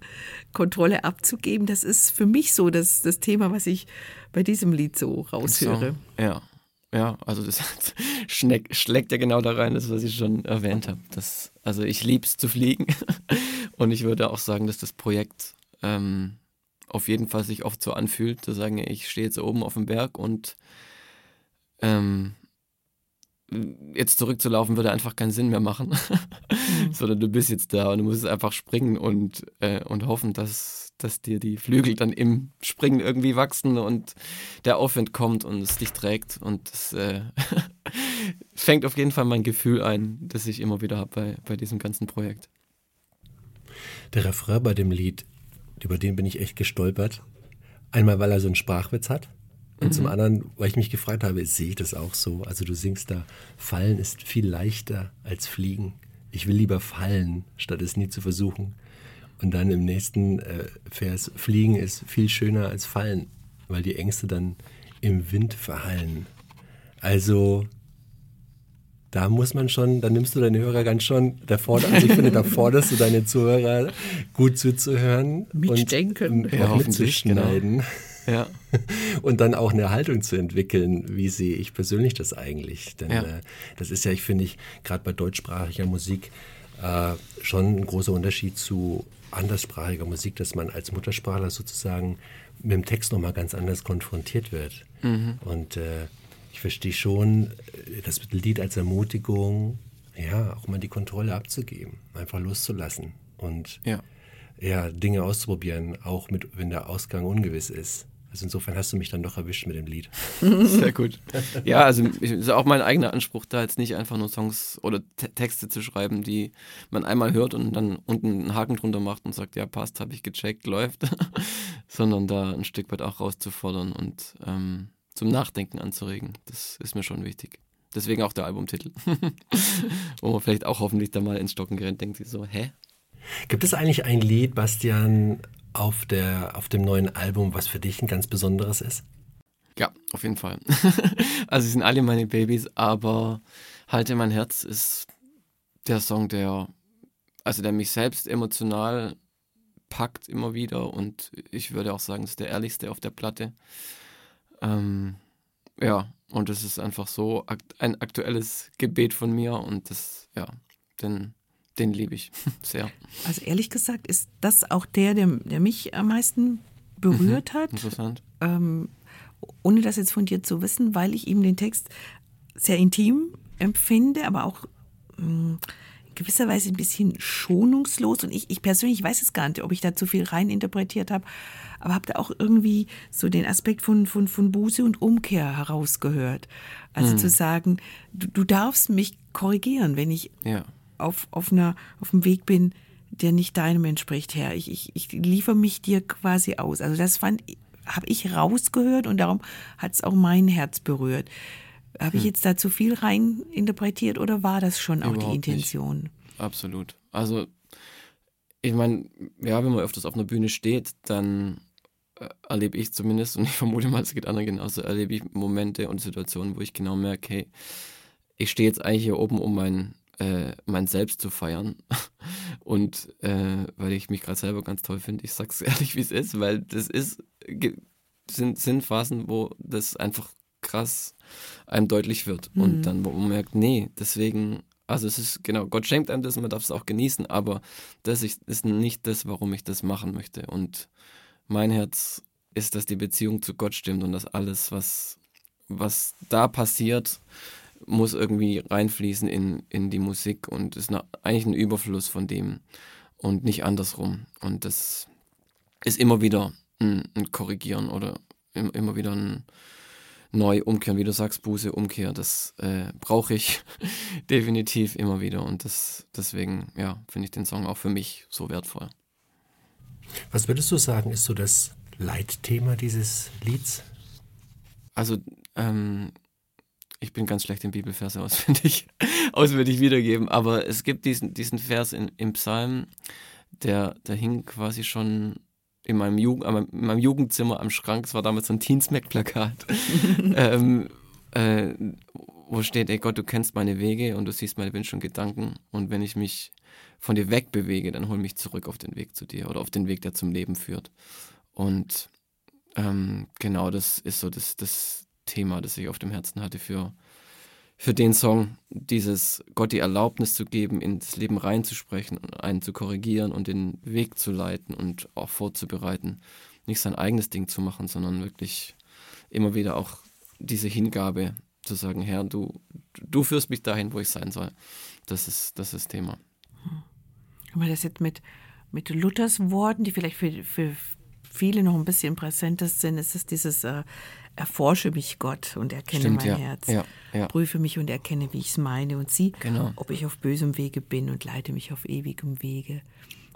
Kontrolle abzugeben? Das ist für mich so das, das Thema, was ich bei diesem Lied so raushöre. So, ja. Ja, also das schneck, schlägt ja genau da rein, das, was ich schon erwähnt habe. Das, also ich lieb's zu fliegen und ich würde auch sagen, dass das Projekt ähm, auf jeden Fall sich oft so anfühlt, zu sagen, ich stehe jetzt oben auf dem Berg und ähm, jetzt zurückzulaufen würde einfach keinen Sinn mehr machen, sondern du bist jetzt da und du musst einfach springen und, äh, und hoffen, dass, dass dir die Flügel dann im Springen irgendwie wachsen und der Aufwind kommt und es dich trägt und das äh, fängt auf jeden Fall mein Gefühl ein, das ich immer wieder habe bei, bei diesem ganzen Projekt. Der Refrain bei dem Lied, über den bin ich echt gestolpert. Einmal, weil er so einen Sprachwitz hat. Und zum anderen, weil ich mich gefragt habe, sehe ich das auch so? Also du singst da, fallen ist viel leichter als fliegen. Ich will lieber fallen, statt es nie zu versuchen. Und dann im nächsten äh, Vers, fliegen ist viel schöner als fallen, weil die Ängste dann im Wind verhallen. Also da muss man schon, da nimmst du deine Hörer ganz schon, da forder, also ich finde, da forderst du deine Zuhörer gut zuzuhören Mitdenken. und Ja, auch hoffentlich, genau. Ja, und dann auch eine Haltung zu entwickeln, wie sehe ich persönlich das eigentlich? Denn Ja. äh, das ist ja, ich finde, ich gerade bei deutschsprachiger Musik äh, schon ein großer Unterschied zu anderssprachiger Musik, dass man als Muttersprachler sozusagen mit dem Text nochmal ganz anders konfrontiert wird. Und äh, ich verstehe schon äh, das Lied als Ermutigung, ja, auch mal die Kontrolle abzugeben, einfach loszulassen und ja. ja, Dinge auszuprobieren, auch mit, wenn der Ausgang ungewiss ist. Also insofern hast du mich dann doch erwischt mit dem Lied. Sehr gut. Ja, also ist auch mein eigener Anspruch, da jetzt nicht einfach nur Songs oder Te- Texte zu schreiben, die man einmal hört und dann unten einen Haken drunter macht und sagt, ja, passt, habe ich gecheckt, läuft, sondern da ein Stück weit auch rauszufordern und ähm, zum Nachdenken anzuregen. Das ist mir schon wichtig. Deswegen auch der Albumtitel. Wo man vielleicht auch hoffentlich da mal ins Stocken gerät, denkt sich so, hä? Gibt es eigentlich ein Lied, Bastian, auf, der, auf dem neuen Album, was für dich ein ganz besonderes ist? Ja, auf jeden Fall. also sie sind alle meine Babys, aber Halte mein Herz ist der Song, der, also der mich selbst emotional packt immer wieder und ich würde auch sagen, es ist der ehrlichste auf der Platte. Ähm, ja, und es ist einfach so ein aktuelles Gebet von mir und das, ja, den, den liebe ich sehr. Also ehrlich gesagt ist das auch der, der, der mich am meisten berührt mhm, hat. Interessant. Ähm, ohne das jetzt von dir zu wissen, weil ich ihm den Text sehr intim empfinde, aber auch mh, hm, in gewisser Weise ein bisschen schonungslos. Und ich, ich persönlich weiß es gar nicht, ob ich da zu viel reininterpretiert habe, aber habe da auch irgendwie so den Aspekt von, von, von Buße und Umkehr herausgehört. Also mhm. zu sagen, du, du darfst mich korrigieren, wenn ich ja. Auf, auf, einer, auf einem Weg bin, der nicht deinem entspricht, Herr. Ich, ich, ich liefere mich dir quasi aus. Also das fand habe ich rausgehört und darum hat es auch mein Herz berührt. Habe ich hm. jetzt da zu viel rein interpretiert oder war das schon auch Überhaupt die Intention? Nicht. Absolut. Also, ich meine, ja, wenn man öfters auf einer Bühne steht, dann äh, erlebe ich zumindest, und ich vermute mal, es geht anderen genauso, erlebe ich Momente und Situationen, wo ich genau merke, hey, ich stehe jetzt eigentlich hier oben, um mein, äh, mein Selbst zu feiern. Und äh, weil ich mich gerade selber ganz toll finde, ich sag's ehrlich, wie es ist, weil das ist, sind, sind Phasen, wo das einfach krass einem deutlich wird. Mhm. Und dann, wo man merkt, nee, deswegen, also es ist, genau, Gott schenkt einem das und man darf es auch genießen, aber das ist nicht das, warum ich das machen möchte. Und mein Herz ist, dass die Beziehung zu Gott stimmt und dass alles, was, was da passiert, muss irgendwie reinfließen in, in die Musik und ist eine, eigentlich ein Überfluss von dem und nicht andersrum. Und das ist immer wieder ein, ein Korrigieren oder immer wieder ein, neu umkehren, wie du sagst, Buße, Umkehr, das äh, brauche ich definitiv immer wieder und das, deswegen, ja, finde ich den Song auch für mich so wertvoll. Was würdest du sagen, ist so das Leitthema dieses Lieds? Also, ähm, ich bin ganz schlecht in Bibelverse auswendig, auswendig wiedergeben, aber es gibt diesen, diesen Vers in, im Psalm, der, der hing quasi schon in meinem, Jugend, in meinem Jugendzimmer am Schrank, es war damals so ein Teensmack-Plakat, ähm, äh, wo steht, ey Gott, du kennst meine Wege und du siehst meine Wünsche und Gedanken. Und wenn ich mich von dir wegbewege, dann hol mich zurück auf den Weg zu dir oder auf den Weg, der zum Leben führt. Und ähm, genau das ist so das, das Thema, das ich auf dem Herzen hatte für, für den Song, dieses Gott die Erlaubnis zu geben, ins Leben reinzusprechen, einen zu korrigieren und den Weg zu leiten und auch vorzubereiten. Nicht sein eigenes Ding zu machen, sondern wirklich immer wieder auch diese Hingabe zu sagen, Herr, du, du führst mich dahin, wo ich sein soll. Das ist das, ist Thema. Wenn man das jetzt mit, mit Luthers Worten, die vielleicht für, für viele noch ein bisschen präsenter sind, ist es dieses äh, erforsche mich Gott und erkenne Stimmt, mein ja. Herz. Ja, ja. Prüfe mich und erkenne, wie ich es meine und sieh, genau. ob ich auf bösem Wege bin und leite mich auf ewigem Wege.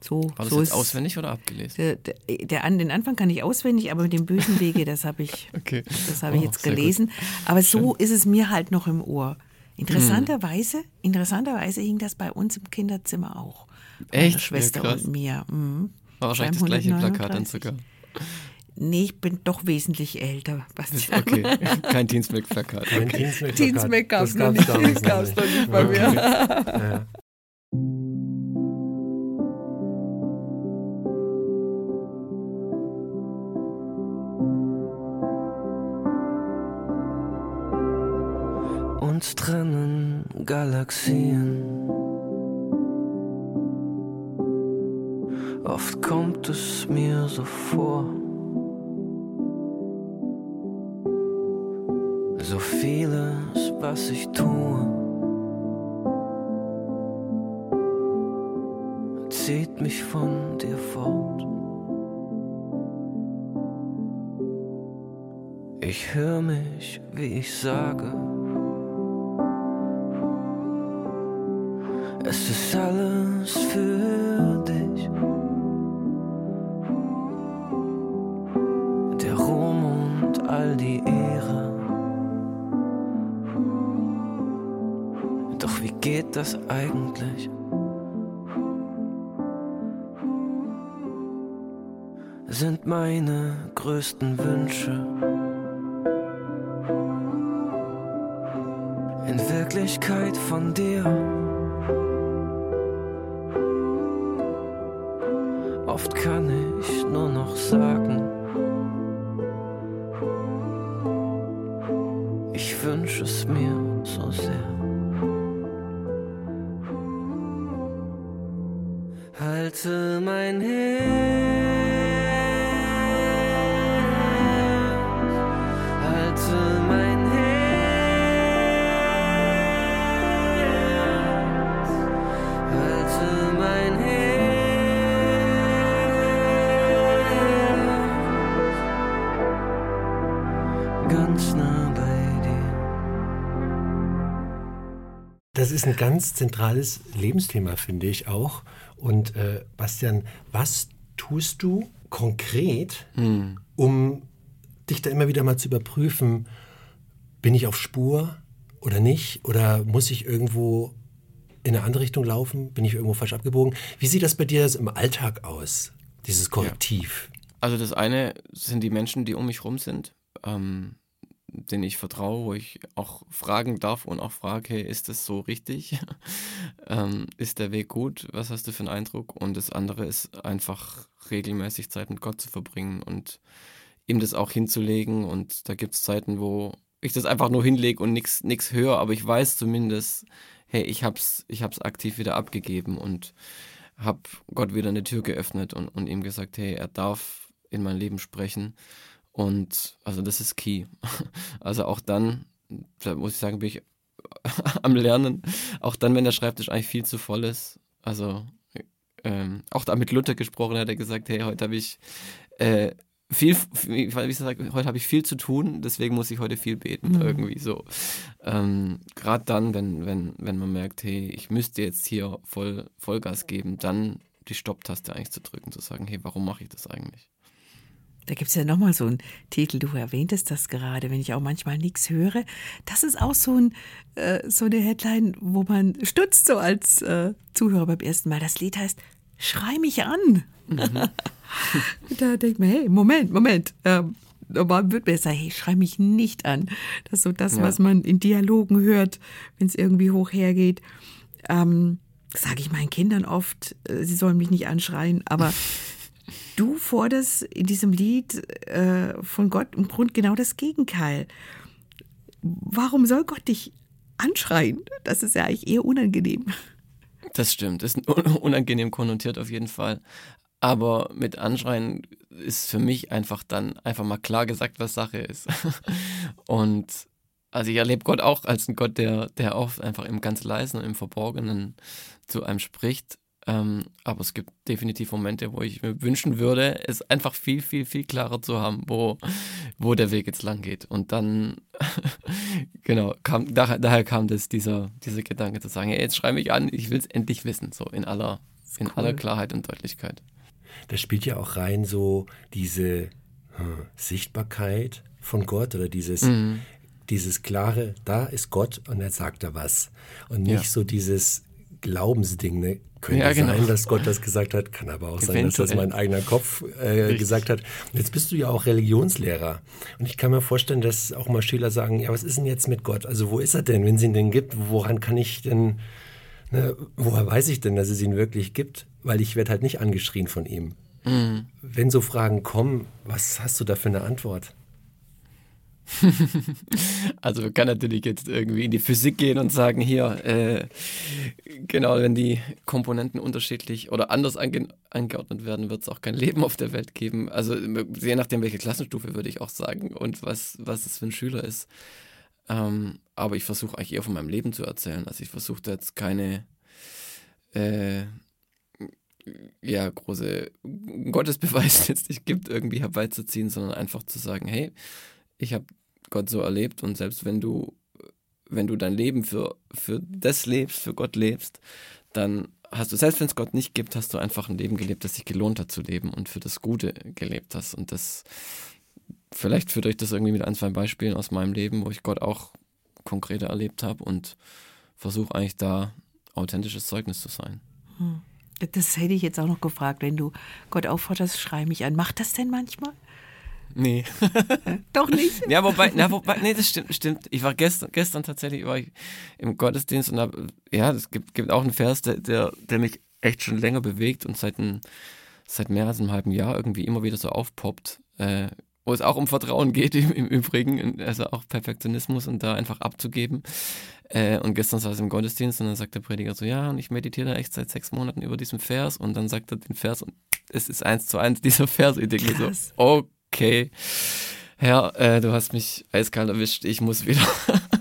So, War das so jetzt auswendig oder abgelesen? Der, der, der, den Anfang kann ich auswendig, aber mit dem bösen Wege, das habe ich, okay. das habe ich oh, jetzt gelesen. Aber so ist es mir halt noch im Ohr. Interessanterweise, hm. interessanterweise hing das bei uns im Kinderzimmer auch. Echt? Schwester ja, und mir. Mhm. War wahrscheinlich das gleiche Plakat dann sogar. Nee, ich bin doch wesentlich älter. Bastian. Okay, kein Teensmack-Plakat. Kein okay. Teensmack-Plakat. Teensmack gab es noch nicht, gab es noch nicht bei okay. mir. Ja. Uns trennen Galaxien. Oft kommt es mir so vor vieles, was ich tue, zieht mich von dir fort. Ich höre mich, wie ich sage. Es ist alles ganz zentrales Lebensthema, finde ich auch. Und äh, Bastian, was tust du konkret, um dich da immer wieder mal zu überprüfen, bin ich auf Spur oder nicht? Oder muss ich irgendwo in eine andere Richtung laufen? Bin ich irgendwo falsch abgebogen? Wie sieht das bei dir im Alltag aus, dieses Korrektiv? Also das eine sind die Menschen, die um mich rum sind, ähm, denen ich vertraue, wo ich auch fragen darf und auch frage, hey, ist das so richtig? ähm, ist der Weg gut? Was hast du für einen Eindruck? Und das andere ist einfach regelmäßig Zeit mit Gott zu verbringen und ihm das auch hinzulegen. Und da gibt es Zeiten, wo ich das einfach nur hinlege und nichts höre, aber ich weiß zumindest, hey, ich hab's, ich hab's aktiv wieder abgegeben und habe Gott wieder eine Tür geöffnet und, und ihm gesagt, hey, er darf in mein Leben sprechen. Und also das ist key. Also auch dann, da muss ich sagen, bin ich am Lernen. Auch dann, wenn der Schreibtisch eigentlich viel zu voll ist. Also ähm, auch da mit Luther gesprochen, hat er gesagt, hey, heute habe ich äh, viel, wie ich sage, heute habe ich viel zu tun, deswegen muss ich heute viel beten, mhm. irgendwie so. Ähm, Gerade dann, wenn, wenn, wenn man merkt, hey, ich müsste jetzt hier voll Vollgas geben, dann die Stopptaste eigentlich zu drücken, zu sagen, hey, warum mache ich das eigentlich? Da gibt es ja nochmal so einen Titel, du erwähntest das gerade, wenn ich auch manchmal nichts höre. Das ist auch so, ein, äh, so eine Headline, wo man stutzt so als äh, Zuhörer beim ersten Mal. Das Lied heißt Schrei mich an. Mhm. da denkt man, hey, Moment, Moment. Ähm, normal wird besser, hey, schrei mich nicht an. Das ist so das, ja. was man in Dialogen hört, wenn es irgendwie hoch hergeht. Ähm, Sage ich meinen Kindern oft, äh, sie sollen mich nicht anschreien, aber Du forderst in diesem Lied äh, von Gott im Grund genau das Gegenteil. Warum soll Gott dich anschreien? Das ist ja eigentlich eher unangenehm. Das stimmt, ist unangenehm konnotiert auf jeden Fall. Aber mit Anschreien ist für mich einfach dann einfach mal klar gesagt, was Sache ist. Und also ich erlebe Gott auch als einen Gott, der, der oft einfach im ganz leisen und im Verborgenen zu einem spricht. Ähm, aber es gibt definitiv Momente, wo ich mir wünschen würde, es einfach viel, viel, viel klarer zu haben, wo, wo der Weg jetzt lang geht. Und dann, genau, kam, daher, daher kam das, dieser, dieser Gedanke zu sagen, hey, jetzt schreibe ich an, ich will es endlich wissen, so in aller, in cool. aller Klarheit und Deutlichkeit. Da spielt ja auch rein so diese hm, Sichtbarkeit von Gott oder dieses, mhm. dieses klare, da ist Gott und er sagt da was. Und nicht ja. so dieses Glaubensding, ne? Könnte ja, genau. sein, dass Gott das gesagt hat, kann aber auch Eventuell. sein, dass das mein eigener Kopf äh, gesagt hat. Jetzt bist du ja auch Religionslehrer. Und ich kann mir vorstellen, dass auch mal Schüler sagen, ja, was ist denn jetzt mit Gott? Also wo ist er denn, wenn es ihn denn gibt? Woran kann ich denn, ne, woher weiß ich denn, dass es ihn wirklich gibt? Weil ich werde halt nicht angeschrien von ihm. Mhm. Wenn so Fragen kommen, was hast du da für eine Antwort? also man kann natürlich jetzt irgendwie in die Physik gehen und sagen, hier, äh, genau, wenn die Komponenten unterschiedlich oder anders ange angeordnet werden, wird es auch kein Leben auf der Welt geben. Also je nachdem, welche Klassenstufe würde ich auch sagen und was, was es für ein Schüler ist. Ähm, aber ich versuche eigentlich eher von meinem Leben zu erzählen. Also ich versuche jetzt keine äh, ja, große Gottesbeweis jetzt nicht gibt, irgendwie herbeizuziehen, sondern einfach zu sagen, hey, ich habe Gott so erlebt und selbst wenn du, wenn du dein Leben für, für das lebst, für Gott lebst, dann hast du, selbst wenn es Gott nicht gibt, hast du einfach ein Leben gelebt, das sich gelohnt hat zu leben und für das Gute gelebt hast. Und das, vielleicht führt euch das irgendwie mit ein, zwei Beispielen aus meinem Leben, wo ich Gott auch konkreter erlebt habe und versuche eigentlich da authentisches Zeugnis zu sein. Hm. Das hätte ich jetzt auch noch gefragt, wenn du Gott aufforderst, schrei mich an. Macht das denn manchmal? Nee. Doch nicht? ja, wobei, na, wobei, nee, das stimmt, stimmt. Ich war gestern, gestern tatsächlich war ich im Gottesdienst und hab, ja, es gibt, gibt auch einen Vers, der, der, der mich echt schon länger bewegt und seit, ein, seit mehr als einem halben Jahr irgendwie immer wieder so aufpoppt. Äh, wo es auch um Vertrauen geht im, im Übrigen, also auch Perfektionismus und da einfach abzugeben. Äh, und gestern saß im Gottesdienst und dann sagt der Prediger so, ja, und ich meditiere da echt seit sechs Monaten über diesen Vers und dann sagt er den Vers und es ist eins zu eins dieser Vers. Ich denke so, okay, Herr, äh, du hast mich eiskalt erwischt, ich muss wieder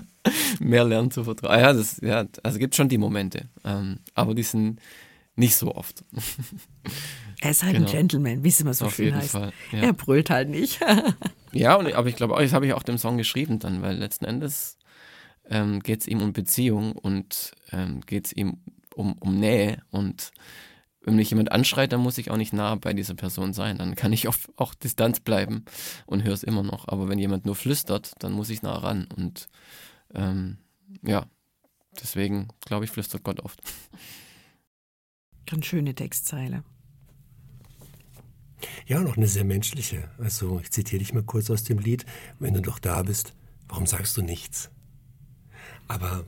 mehr lernen zu vertrauen. Ja, das, ja, also gibt schon die Momente, ähm, aber die sind nicht so oft. Er ist halt genau. ein Gentleman, wie es immer so Auf schön heißt. Fall, ja. Er brüllt halt nicht. ja, und, aber ich glaube, das habe ich auch dem Song geschrieben dann, weil letzten Endes ähm, geht es ihm um Beziehung und ähm, geht es ihm um, um Nähe und wenn mich jemand anschreit, dann muss ich auch nicht nah bei dieser Person sein. Dann kann ich auf, auch Distanz bleiben und höre es immer noch. Aber wenn jemand nur flüstert, dann muss ich nah ran. Und ähm, ja, deswegen glaube ich, flüstert Gott oft. Ganz schöne Textzeile. Ja, noch eine sehr menschliche. Also, ich zitiere dich mal kurz aus dem Lied. Wenn du doch da bist, warum sagst du nichts? Aber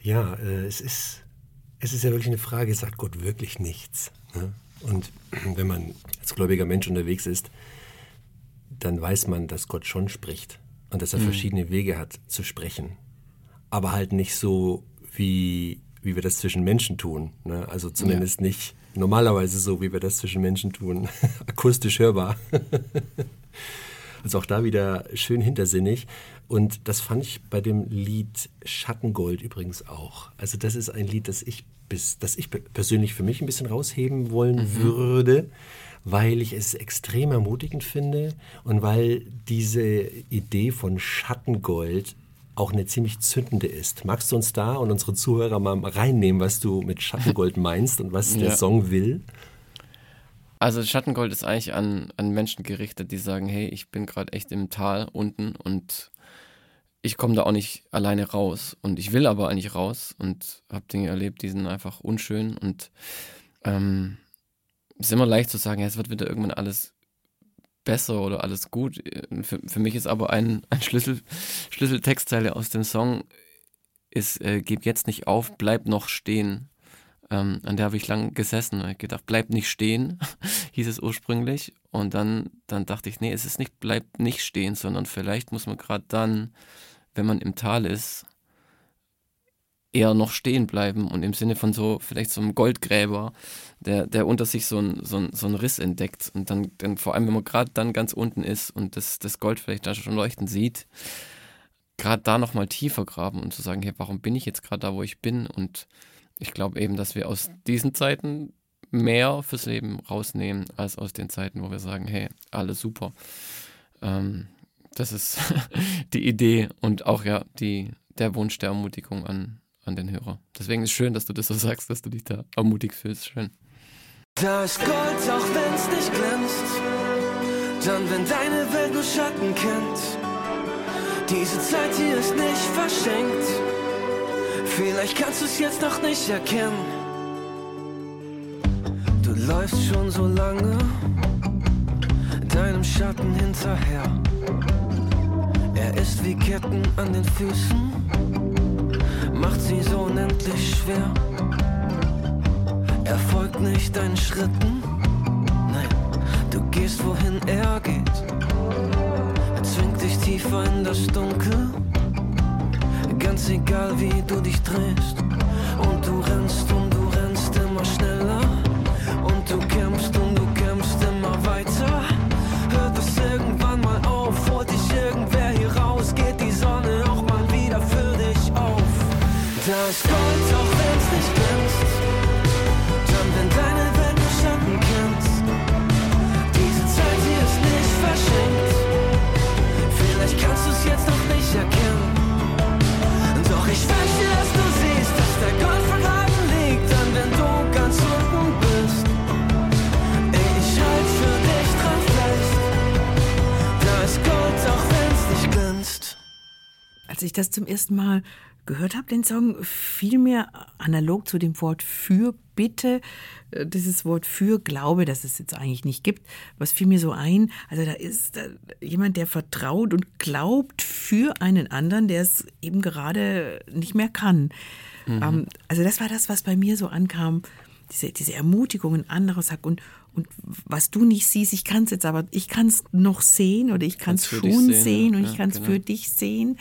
ja, äh, es, ist, es ist ja wirklich eine Frage, sagt Gott wirklich nichts? Ne? Und wenn man als gläubiger Mensch unterwegs ist, dann weiß man, dass Gott schon spricht und dass er mhm. verschiedene Wege hat zu sprechen. Aber halt nicht so, wie, wie wir das zwischen Menschen tun. Ne? Also zumindest ja. nicht normalerweise so, wie wir das zwischen Menschen tun, akustisch hörbar. also auch da wieder schön hintersinnig. Und das fand ich bei dem Lied Schattengold übrigens auch. Also das ist ein Lied, das ich, bis, das ich persönlich für mich ein bisschen rausheben wollen mhm. würde, weil ich es extrem ermutigend finde und weil diese Idee von Schattengold auch eine ziemlich zündende ist. Magst du uns da und unsere Zuhörer mal reinnehmen, was du mit Schattengold meinst und was ja. der Song will? Also Schattengold ist eigentlich an, an Menschen gerichtet, die sagen, hey, ich bin gerade echt im Tal unten und ich komme da auch nicht alleine raus. Und ich will aber eigentlich raus und habe Dinge erlebt, die sind einfach unschön. Und ähm, es ist immer leicht zu sagen, ja, es wird wieder irgendwann alles besser oder alles gut. Für, für mich ist aber ein, ein Schlüssel, Schlüsseltextzeile aus dem Song ist, äh, gib jetzt nicht auf, bleib noch stehen. Ähm, an der habe ich lang gesessen. Ich gedacht, bleib nicht stehen, hieß es ursprünglich. Und dann, dann dachte ich, nee, es ist nicht, bleib nicht stehen, sondern vielleicht muss man gerade dann, wenn man im Tal ist, eher noch stehen bleiben und im Sinne von so, vielleicht so einem Goldgräber, der, der unter sich so einen so so ein Riss entdeckt und dann, dann vor allem, wenn man gerade dann ganz unten ist und das, das Gold vielleicht da schon leuchten sieht, gerade da nochmal tiefer graben und zu sagen, hey, warum bin ich jetzt gerade da, wo ich bin? Und ich glaube eben, dass wir aus diesen Zeiten mehr fürs Leben rausnehmen, als aus den Zeiten, wo wir sagen, hey, alles super. Ähm, das ist die Idee und auch ja die, der Wunsch der Ermutigung an, an den Hörer. Deswegen ist es schön, dass du das so sagst, dass du dich da ermutigt fühlst. Schön. Da ist Gold, auch wenn's nicht glänzt. Dann, wenn deine Welt nur Schatten kennt. Diese Zeit hier ist nicht verschenkt. Vielleicht kannst du es jetzt noch nicht erkennen. Du läufst schon so lange deinem Schatten hinterher. Er ist wie Ketten an den Füßen macht sie so unendlich schwer. Er folgt nicht deinen Schritten, nein, du gehst wohin er geht. Er zwingt dich tiefer in das Dunkel, ganz egal wie du dich drehst. Und du rennst und du das zum ersten Mal gehört habe, den Song, fiel mir analog zu dem Wort für Bitte, äh, dieses Wort für Glaube, das es jetzt eigentlich nicht gibt, was fiel mir so ein, also da ist jemand, der vertraut und glaubt für einen anderen, der es eben gerade nicht mehr kann. Mhm. Ähm, also das war das, was bei mir so ankam, diese, diese Ermutigung, ein anderes sagt und, und was du nicht siehst, ich kann es jetzt aber, ich kann es noch sehen oder ich kann es schon sehen, sehen, und ja, ich kann es genau. für dich sehen.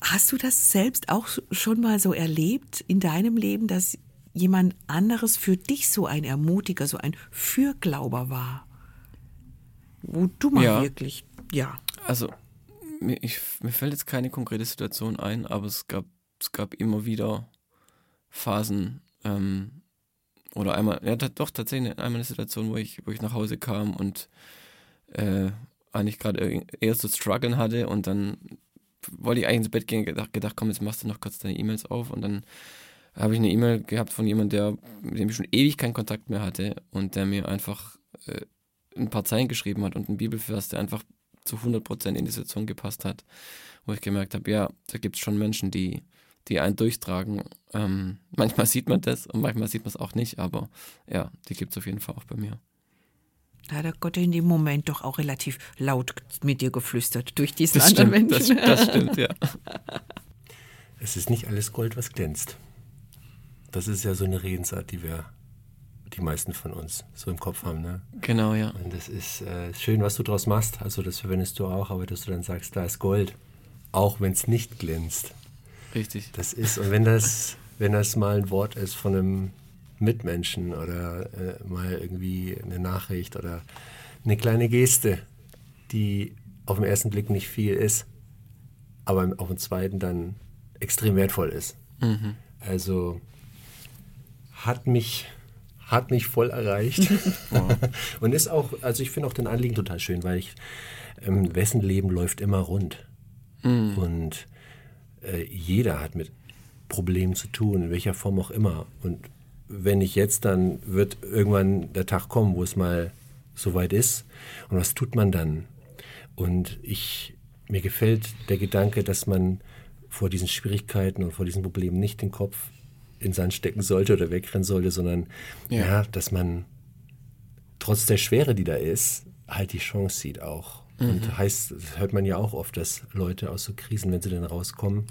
Hast du das selbst auch schon mal so erlebt in deinem Leben, dass jemand anderes für dich so ein Ermutiger, so ein Fürglauber war? Wo du mal ja. wirklich, ja. Also, mir, ich, mir fällt jetzt keine konkrete Situation ein, aber es gab, es gab immer wieder Phasen, ähm, oder einmal, ja doch tatsächlich einmal eine Situation, wo ich, wo ich nach Hause kam und äh, eigentlich gerade eher so strugglen hatte und dann wollte ich eigentlich ins Bett gehen, gedacht, gedacht komm, jetzt machst du noch kurz deine E-Mails auf und dann habe ich eine E-Mail gehabt von jemandem, der, mit dem ich schon ewig keinen Kontakt mehr hatte und der mir einfach äh, ein paar Zeilen geschrieben hat und einen Bibelvers, der einfach zu 100% in die Situation gepasst hat, wo ich gemerkt habe, ja, da gibt es schon Menschen, die, die einen durchtragen. Ähm, manchmal sieht man das und manchmal sieht man es auch nicht, aber ja, die gibt es auf jeden Fall auch bei mir. Da hat Gott in dem Moment doch auch relativ laut mit dir geflüstert durch diesen das anderen stimmt, Menschen. Das, das stimmt, ja. Es ist nicht alles Gold, was glänzt. Das ist ja so eine Redensart, die wir, die meisten von uns so im Kopf haben. Ne? Genau, ja. Und das ist äh, schön, was du daraus machst. Also das verwendest du auch, aber dass du dann sagst, da ist Gold, auch wenn es nicht glänzt. Richtig. Das ist, und wenn das, wenn das mal ein Wort ist von einem Mitmenschen oder äh, mal irgendwie eine Nachricht oder eine kleine Geste, die auf den ersten Blick nicht viel ist, aber auf den zweiten dann extrem wertvoll ist. Mhm. Also hat mich hat mich voll erreicht und ist auch, also ich finde auch den Anliegen total schön, weil ich ähm, wessen Leben läuft immer rund mhm. und äh, jeder hat mit Problemen zu tun, in welcher Form auch immer. Und wenn nicht jetzt, dann wird irgendwann der Tag kommen, wo es mal soweit ist. Und was tut man dann? Und ich, mir gefällt der Gedanke, dass man vor diesen Schwierigkeiten und vor diesen Problemen nicht den Kopf in Sand stecken sollte oder wegrennen sollte, sondern ja. ja. dass man trotz der Schwere, die da ist, halt die Chance sieht auch. Mhm. Und heißt, das hört man ja auch oft, dass Leute aus so Krisen, wenn sie dann rauskommen,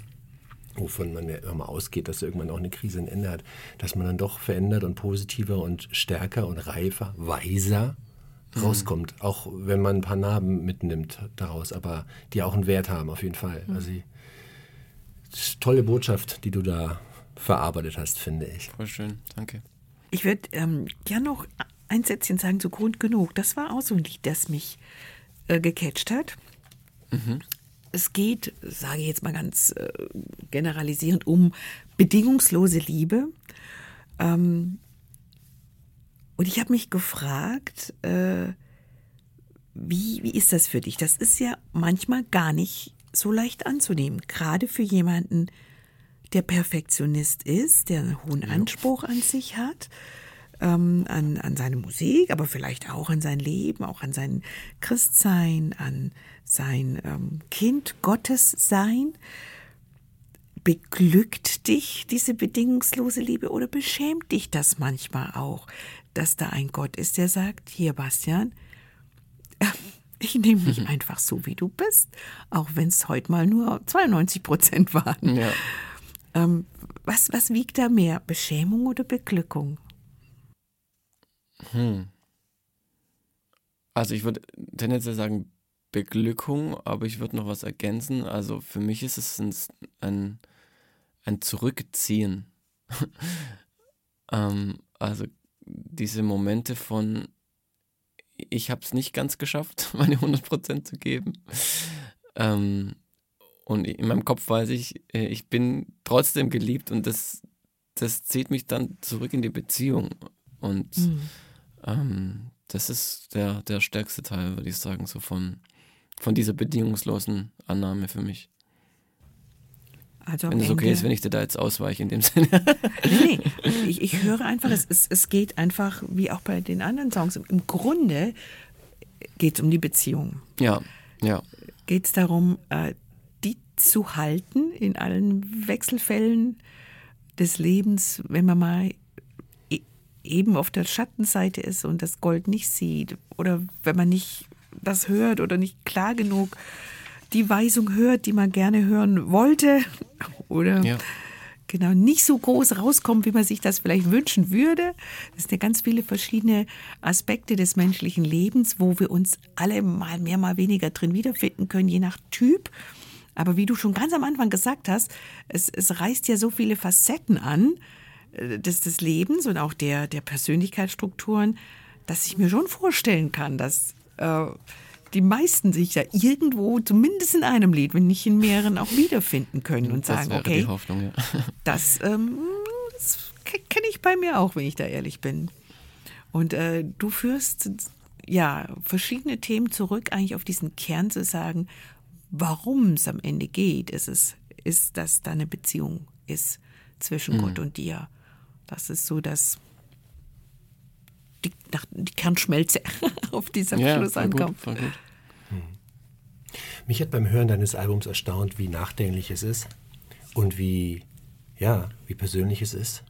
wovon man ja immer ausgeht, dass irgendwann auch eine Krise ein Ende hat, dass man dann doch verändert und positiver und stärker und reifer, weiser mhm. rauskommt. Auch wenn man ein paar Narben mitnimmt daraus, aber die auch einen Wert haben, auf jeden Fall. Mhm. Also, tolle Botschaft, die du da verarbeitet hast, finde ich. Voll schön, danke. Ich würde ähm, gerne noch ein Sätzchen sagen zu Grund genug. Das war auch so ein Lied, das mich äh, gecatcht hat. Mhm. Es geht, sage ich jetzt mal ganz äh, generalisierend, um bedingungslose Liebe. Ähm, und ich habe mich gefragt, äh, wie, wie ist das für dich? Das ist ja manchmal gar nicht so leicht anzunehmen, gerade für jemanden, der Perfektionist ist, der einen hohen Anspruch an sich hat, ähm, an, an seine Musik, aber vielleicht auch an sein Leben, auch an sein Christsein, an sein ähm, Kind Gottes sein. Beglückt dich diese bedingungslose Liebe oder beschämt dich das manchmal auch, dass da ein Gott ist, der sagt, hier Bastian, ich nehme dich einfach so, wie du bist, auch wenn es heute mal nur 92 Prozent waren. Ja. Ähm, was, was wiegt da mehr, Beschämung oder Beglückung? Hm. Also ich würde tendenziell sagen Beglückung, aber ich würde noch was ergänzen. Also für mich ist es ein, ein, ein Zurückziehen. ähm, also diese Momente von, ich habe es nicht ganz geschafft, meine 100% zu geben. Ähm, und in meinem Kopf weiß ich, äh, ich bin trotzdem geliebt und das, das zieht mich dann zurück in die Beziehung. Und mhm. Ähm, das ist der, der stärkste Teil, würde ich sagen, so von, von dieser bedingungslosen Annahme für mich. Also wenn es okay ist, wenn ich dir da jetzt ausweiche in dem Sinne. nee, nee. Ich, ich höre einfach, es, es, es geht einfach, wie auch bei den anderen Songs, im Grunde geht es um die Beziehung. Ja, ja. Geht es darum, äh, zu halten in allen Wechselfällen des Lebens, wenn man mal eben auf der Schattenseite ist und das Gold nicht sieht oder wenn man nicht das hört oder nicht klar genug die Weisung hört, die man gerne hören wollte oder Ja. genau nicht so groß rauskommt, wie man sich das vielleicht wünschen würde. Das sind ja ganz viele verschiedene Aspekte des menschlichen Lebens, wo wir uns alle mal mehr, mal weniger drin wiederfinden können, je nach Typ. Aber wie du schon ganz am Anfang gesagt hast, es, es reißt ja so viele Facetten an des, des Lebens und auch der, der Persönlichkeitsstrukturen, dass ich mir schon vorstellen kann, dass äh, die meisten sich ja irgendwo, zumindest in einem Lied, wenn nicht in mehreren, auch wiederfinden können und das sagen, okay, Hoffnung, ja. das, ähm, das kenne ich bei mir auch, wenn ich da ehrlich bin. Und äh, du führst ja verschiedene Themen zurück, eigentlich auf diesen Kern zu sagen, warum es am Ende geht, ist es, ist, dass da eine Beziehung ist zwischen Gott und dir. Das ist so das die, nach- die Kernschmelze auf diesem ja, Schluss gut, ankommt. gut. Mich hat beim Hören deines Albums erstaunt, wie nachdenklich es ist und wie, ja, wie persönlich es ist.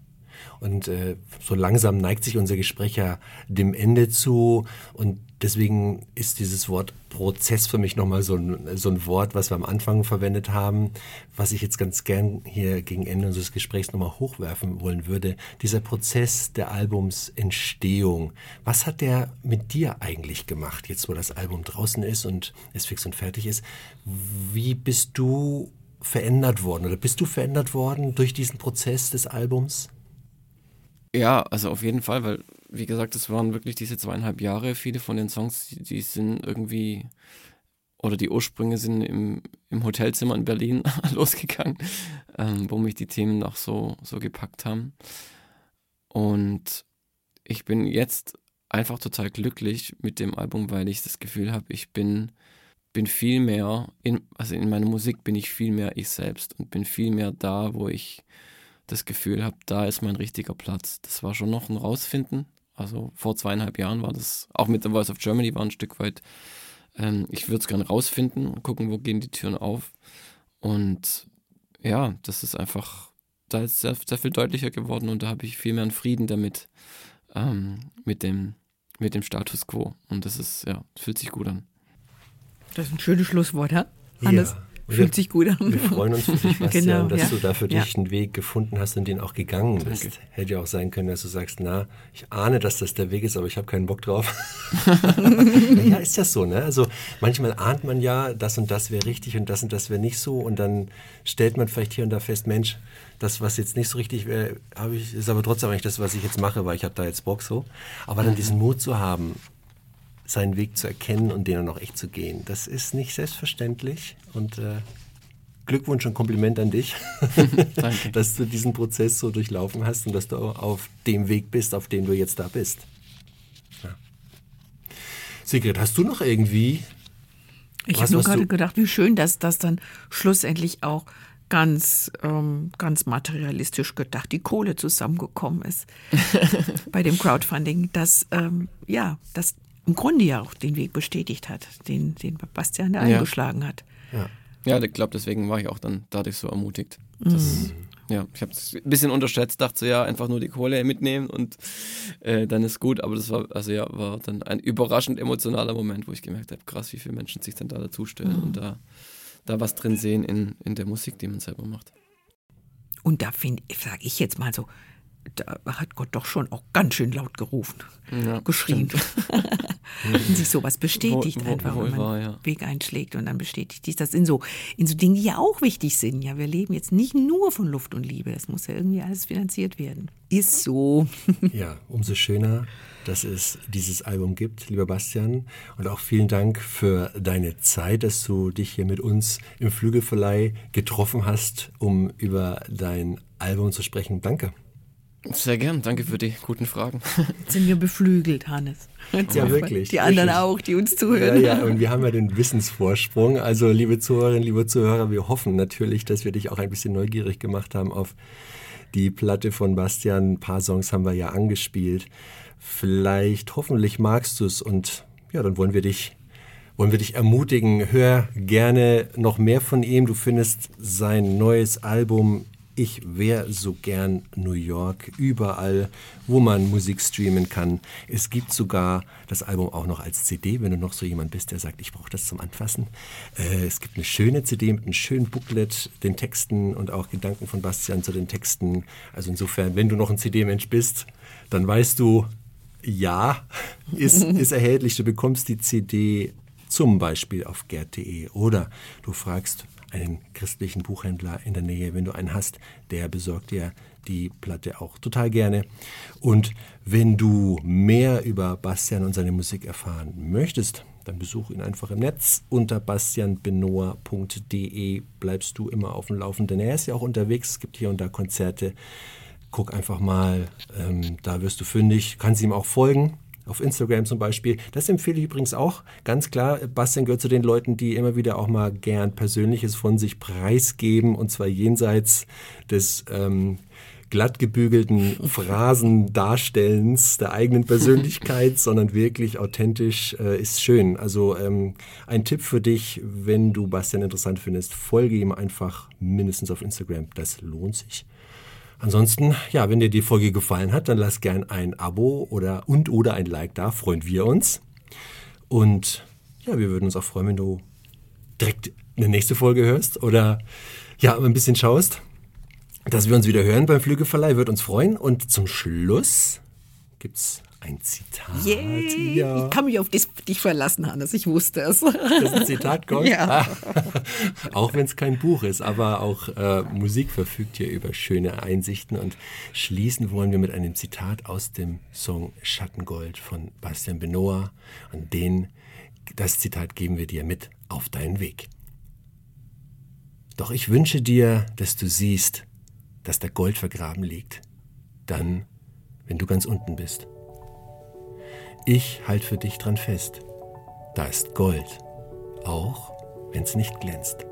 Und äh, so langsam neigt sich unser Gespräch ja dem Ende zu. Und deswegen ist dieses Wort Prozess für mich nochmal so ein, so ein Wort, was wir am Anfang verwendet haben, was ich jetzt ganz gern hier gegen Ende unseres Gesprächs nochmal hochwerfen wollen würde. Dieser Prozess der Albumsentstehung. Was hat der mit dir eigentlich gemacht, jetzt wo das Album draußen ist und es fix und fertig ist? Wie bist du verändert worden oder bist du verändert worden durch diesen Prozess des Albums? Ja, also auf jeden Fall, weil, wie gesagt, es waren wirklich diese zweieinhalb Jahre. Viele von den Songs, die, sind irgendwie, oder die Ursprünge sind im, im Hotelzimmer in Berlin losgegangen, ähm, wo mich die Themen auch so, so gepackt haben. Und ich bin jetzt einfach total glücklich mit dem Album, weil ich das Gefühl habe, ich bin, bin viel mehr, in, also in meiner Musik bin ich viel mehr ich selbst und bin viel mehr da, wo ich das Gefühl habe, da ist mein richtiger Platz. Das war schon noch ein Rausfinden. Also vor zweieinhalb Jahren war das, auch mit The Voice of Germany war ein Stück weit, ähm, ich würde es gerne rausfinden und gucken, wo gehen die Türen auf. Und ja, das ist einfach, da ist sehr, sehr viel deutlicher geworden und da habe ich viel mehr einen Frieden damit, ähm, mit, dem, mit dem Status quo. Und das ist, ja, fühlt sich gut an. Das ist ein schönes Schlusswort, ha? Hannes, Ja. Fühlt sich gut an. Wir freuen uns für dich, Bastian, Genau, dass ja. du da für Ja. dich einen Weg gefunden hast und den auch gegangen bist. Danke. Hätte ja auch sein können, dass du sagst, na, ich ahne, dass das der Weg ist, aber ich habe keinen Bock drauf. ja, ist das so, ne? Also manchmal ahnt man ja, das und das wäre richtig und das und das wäre nicht so und dann stellt man vielleicht hier und da fest, Mensch, das, was jetzt nicht so richtig wäre, habe ich, ist aber trotzdem eigentlich das, was ich jetzt mache, weil ich habe da jetzt Bock so. Aber dann diesen Mut zu haben, seinen Weg zu erkennen und den dann auch echt zu gehen, das ist nicht selbstverständlich und äh, Glückwunsch und Kompliment an dich, Danke. dass du diesen Prozess so durchlaufen hast und dass du auf dem Weg bist, auf dem du jetzt da bist. Ja. Sigrid, hast du noch irgendwie Ich habe nur gerade gedacht, wie schön, dass das dann schlussendlich auch ganz, ähm, ganz materialistisch gedacht, die Kohle zusammengekommen ist bei dem Crowdfunding, dass ähm, ja, das im Grunde ja auch den Weg bestätigt hat, den, den Bastian da Ja. eingeschlagen hat. Ja, ich glaube, deswegen war ich auch dann dadurch so ermutigt. Das, Ja, ich habe es ein bisschen unterschätzt, dachte so, ja, einfach nur die Kohle mitnehmen und äh, dann ist gut. Aber das war, also ja, war dann ein überraschend emotionaler Moment, wo ich gemerkt habe, krass, wie viele Menschen sich dann da dazustellen und da, da was drin sehen in, in der Musik, die man selber macht. Und da finde sage ich jetzt mal so, da hat Gott doch schon auch ganz schön laut gerufen, Ja, geschrien. und sich sowas bestätigt wohl- einfach, wohl wenn man wahr, ja. Weg einschlägt und dann bestätigt dich das in so, in so Dingen, die ja auch wichtig sind. Ja, wir leben jetzt nicht nur von Luft und Liebe, es muss ja irgendwie alles finanziert werden. Ist so. Ja, umso schöner, dass es dieses Album gibt, lieber Bastian. Und auch vielen Dank für deine Zeit, dass du dich hier mit uns im Flügelverleih getroffen hast, um über dein Album zu sprechen. Danke. Sehr gern, danke für die guten Fragen. Jetzt sind wir beflügelt, Hannes. Jetzt Ja, wirklich, Die anderen wirklich. auch, die uns Ja, zuhören. ja, und wir haben ja den Wissensvorsprung. Also, liebe Zuhörerinnen, liebe Zuhörer, wir hoffen natürlich, dass wir dich auch ein bisschen neugierig gemacht haben auf die Platte von Bastian. Ein paar Songs haben wir ja angespielt. Vielleicht, hoffentlich magst du es und ja, dann wollen wir dich wollen wir dich ermutigen, hör gerne noch mehr von ihm. Du findest sein neues Album ich wäre so gern New York, überall, wo man Musik streamen kann. Es gibt sogar das Album auch noch als CD, wenn du noch so jemand bist, der sagt, ich brauche das zum Anfassen. Äh, es gibt eine schöne CD mit einem schönen Booklet, den Texten und auch Gedanken von Bastian zu den Texten. Also insofern, wenn du noch ein CD-Mensch bist, dann weißt du, ja, ist, ist erhältlich. Du bekommst die CD zum Beispiel auf gerd.de oder du fragst einen christlichen Buchhändler in der Nähe, wenn du einen hast, der besorgt dir die Platte auch total gerne. Und wenn du mehr über Bastian und seine Musik erfahren möchtest, dann besuch ihn einfach im Netz unter bastianbenoa.de. Bleibst du immer auf dem Laufenden. Er ist ja auch unterwegs, es gibt hier und da Konzerte. Guck einfach mal, ähm, da wirst du fündig. Kannst ihm auch folgen auf Instagram zum Beispiel. Das empfehle ich übrigens auch. Ganz klar, Bastian gehört zu den Leuten, die immer wieder auch mal gern Persönliches von sich preisgeben und zwar jenseits des ähm, glatt gebügelten Phrasendarstellens der eigenen Persönlichkeit, sondern wirklich authentisch äh, ist schön. Also ähm, ein Tipp für dich, wenn du Bastian interessant findest, folge ihm einfach mindestens auf Instagram. Das lohnt sich. Ansonsten, ja, wenn dir die Folge gefallen hat, dann lass gern ein Abo oder und oder ein Like da, freuen wir uns. Und ja, wir würden uns auch freuen, wenn du direkt eine nächste Folge hörst oder ja, ein bisschen schaust, dass wir uns wieder hören beim Flügelverleih, wird uns freuen. Und zum Schluss gibt's ein Zitat. Yay. Ja. Ich kann mich auf dich verlassen, Hannes. Ich wusste es. Das ist ein Zitat kommt? Ja. auch wenn es kein Buch ist, aber auch äh, Musik verfügt hier über schöne Einsichten. Und schließen wollen wir mit einem Zitat aus dem Song Schattengold von Bastian Benoit. Und den, das Zitat geben wir dir mit auf deinen Weg. Doch ich wünsche dir, dass du siehst, dass da Gold vergraben liegt. Dann, wenn du ganz unten bist. Ich halt für dich dran fest. Da ist Gold, auch wenn's nicht glänzt.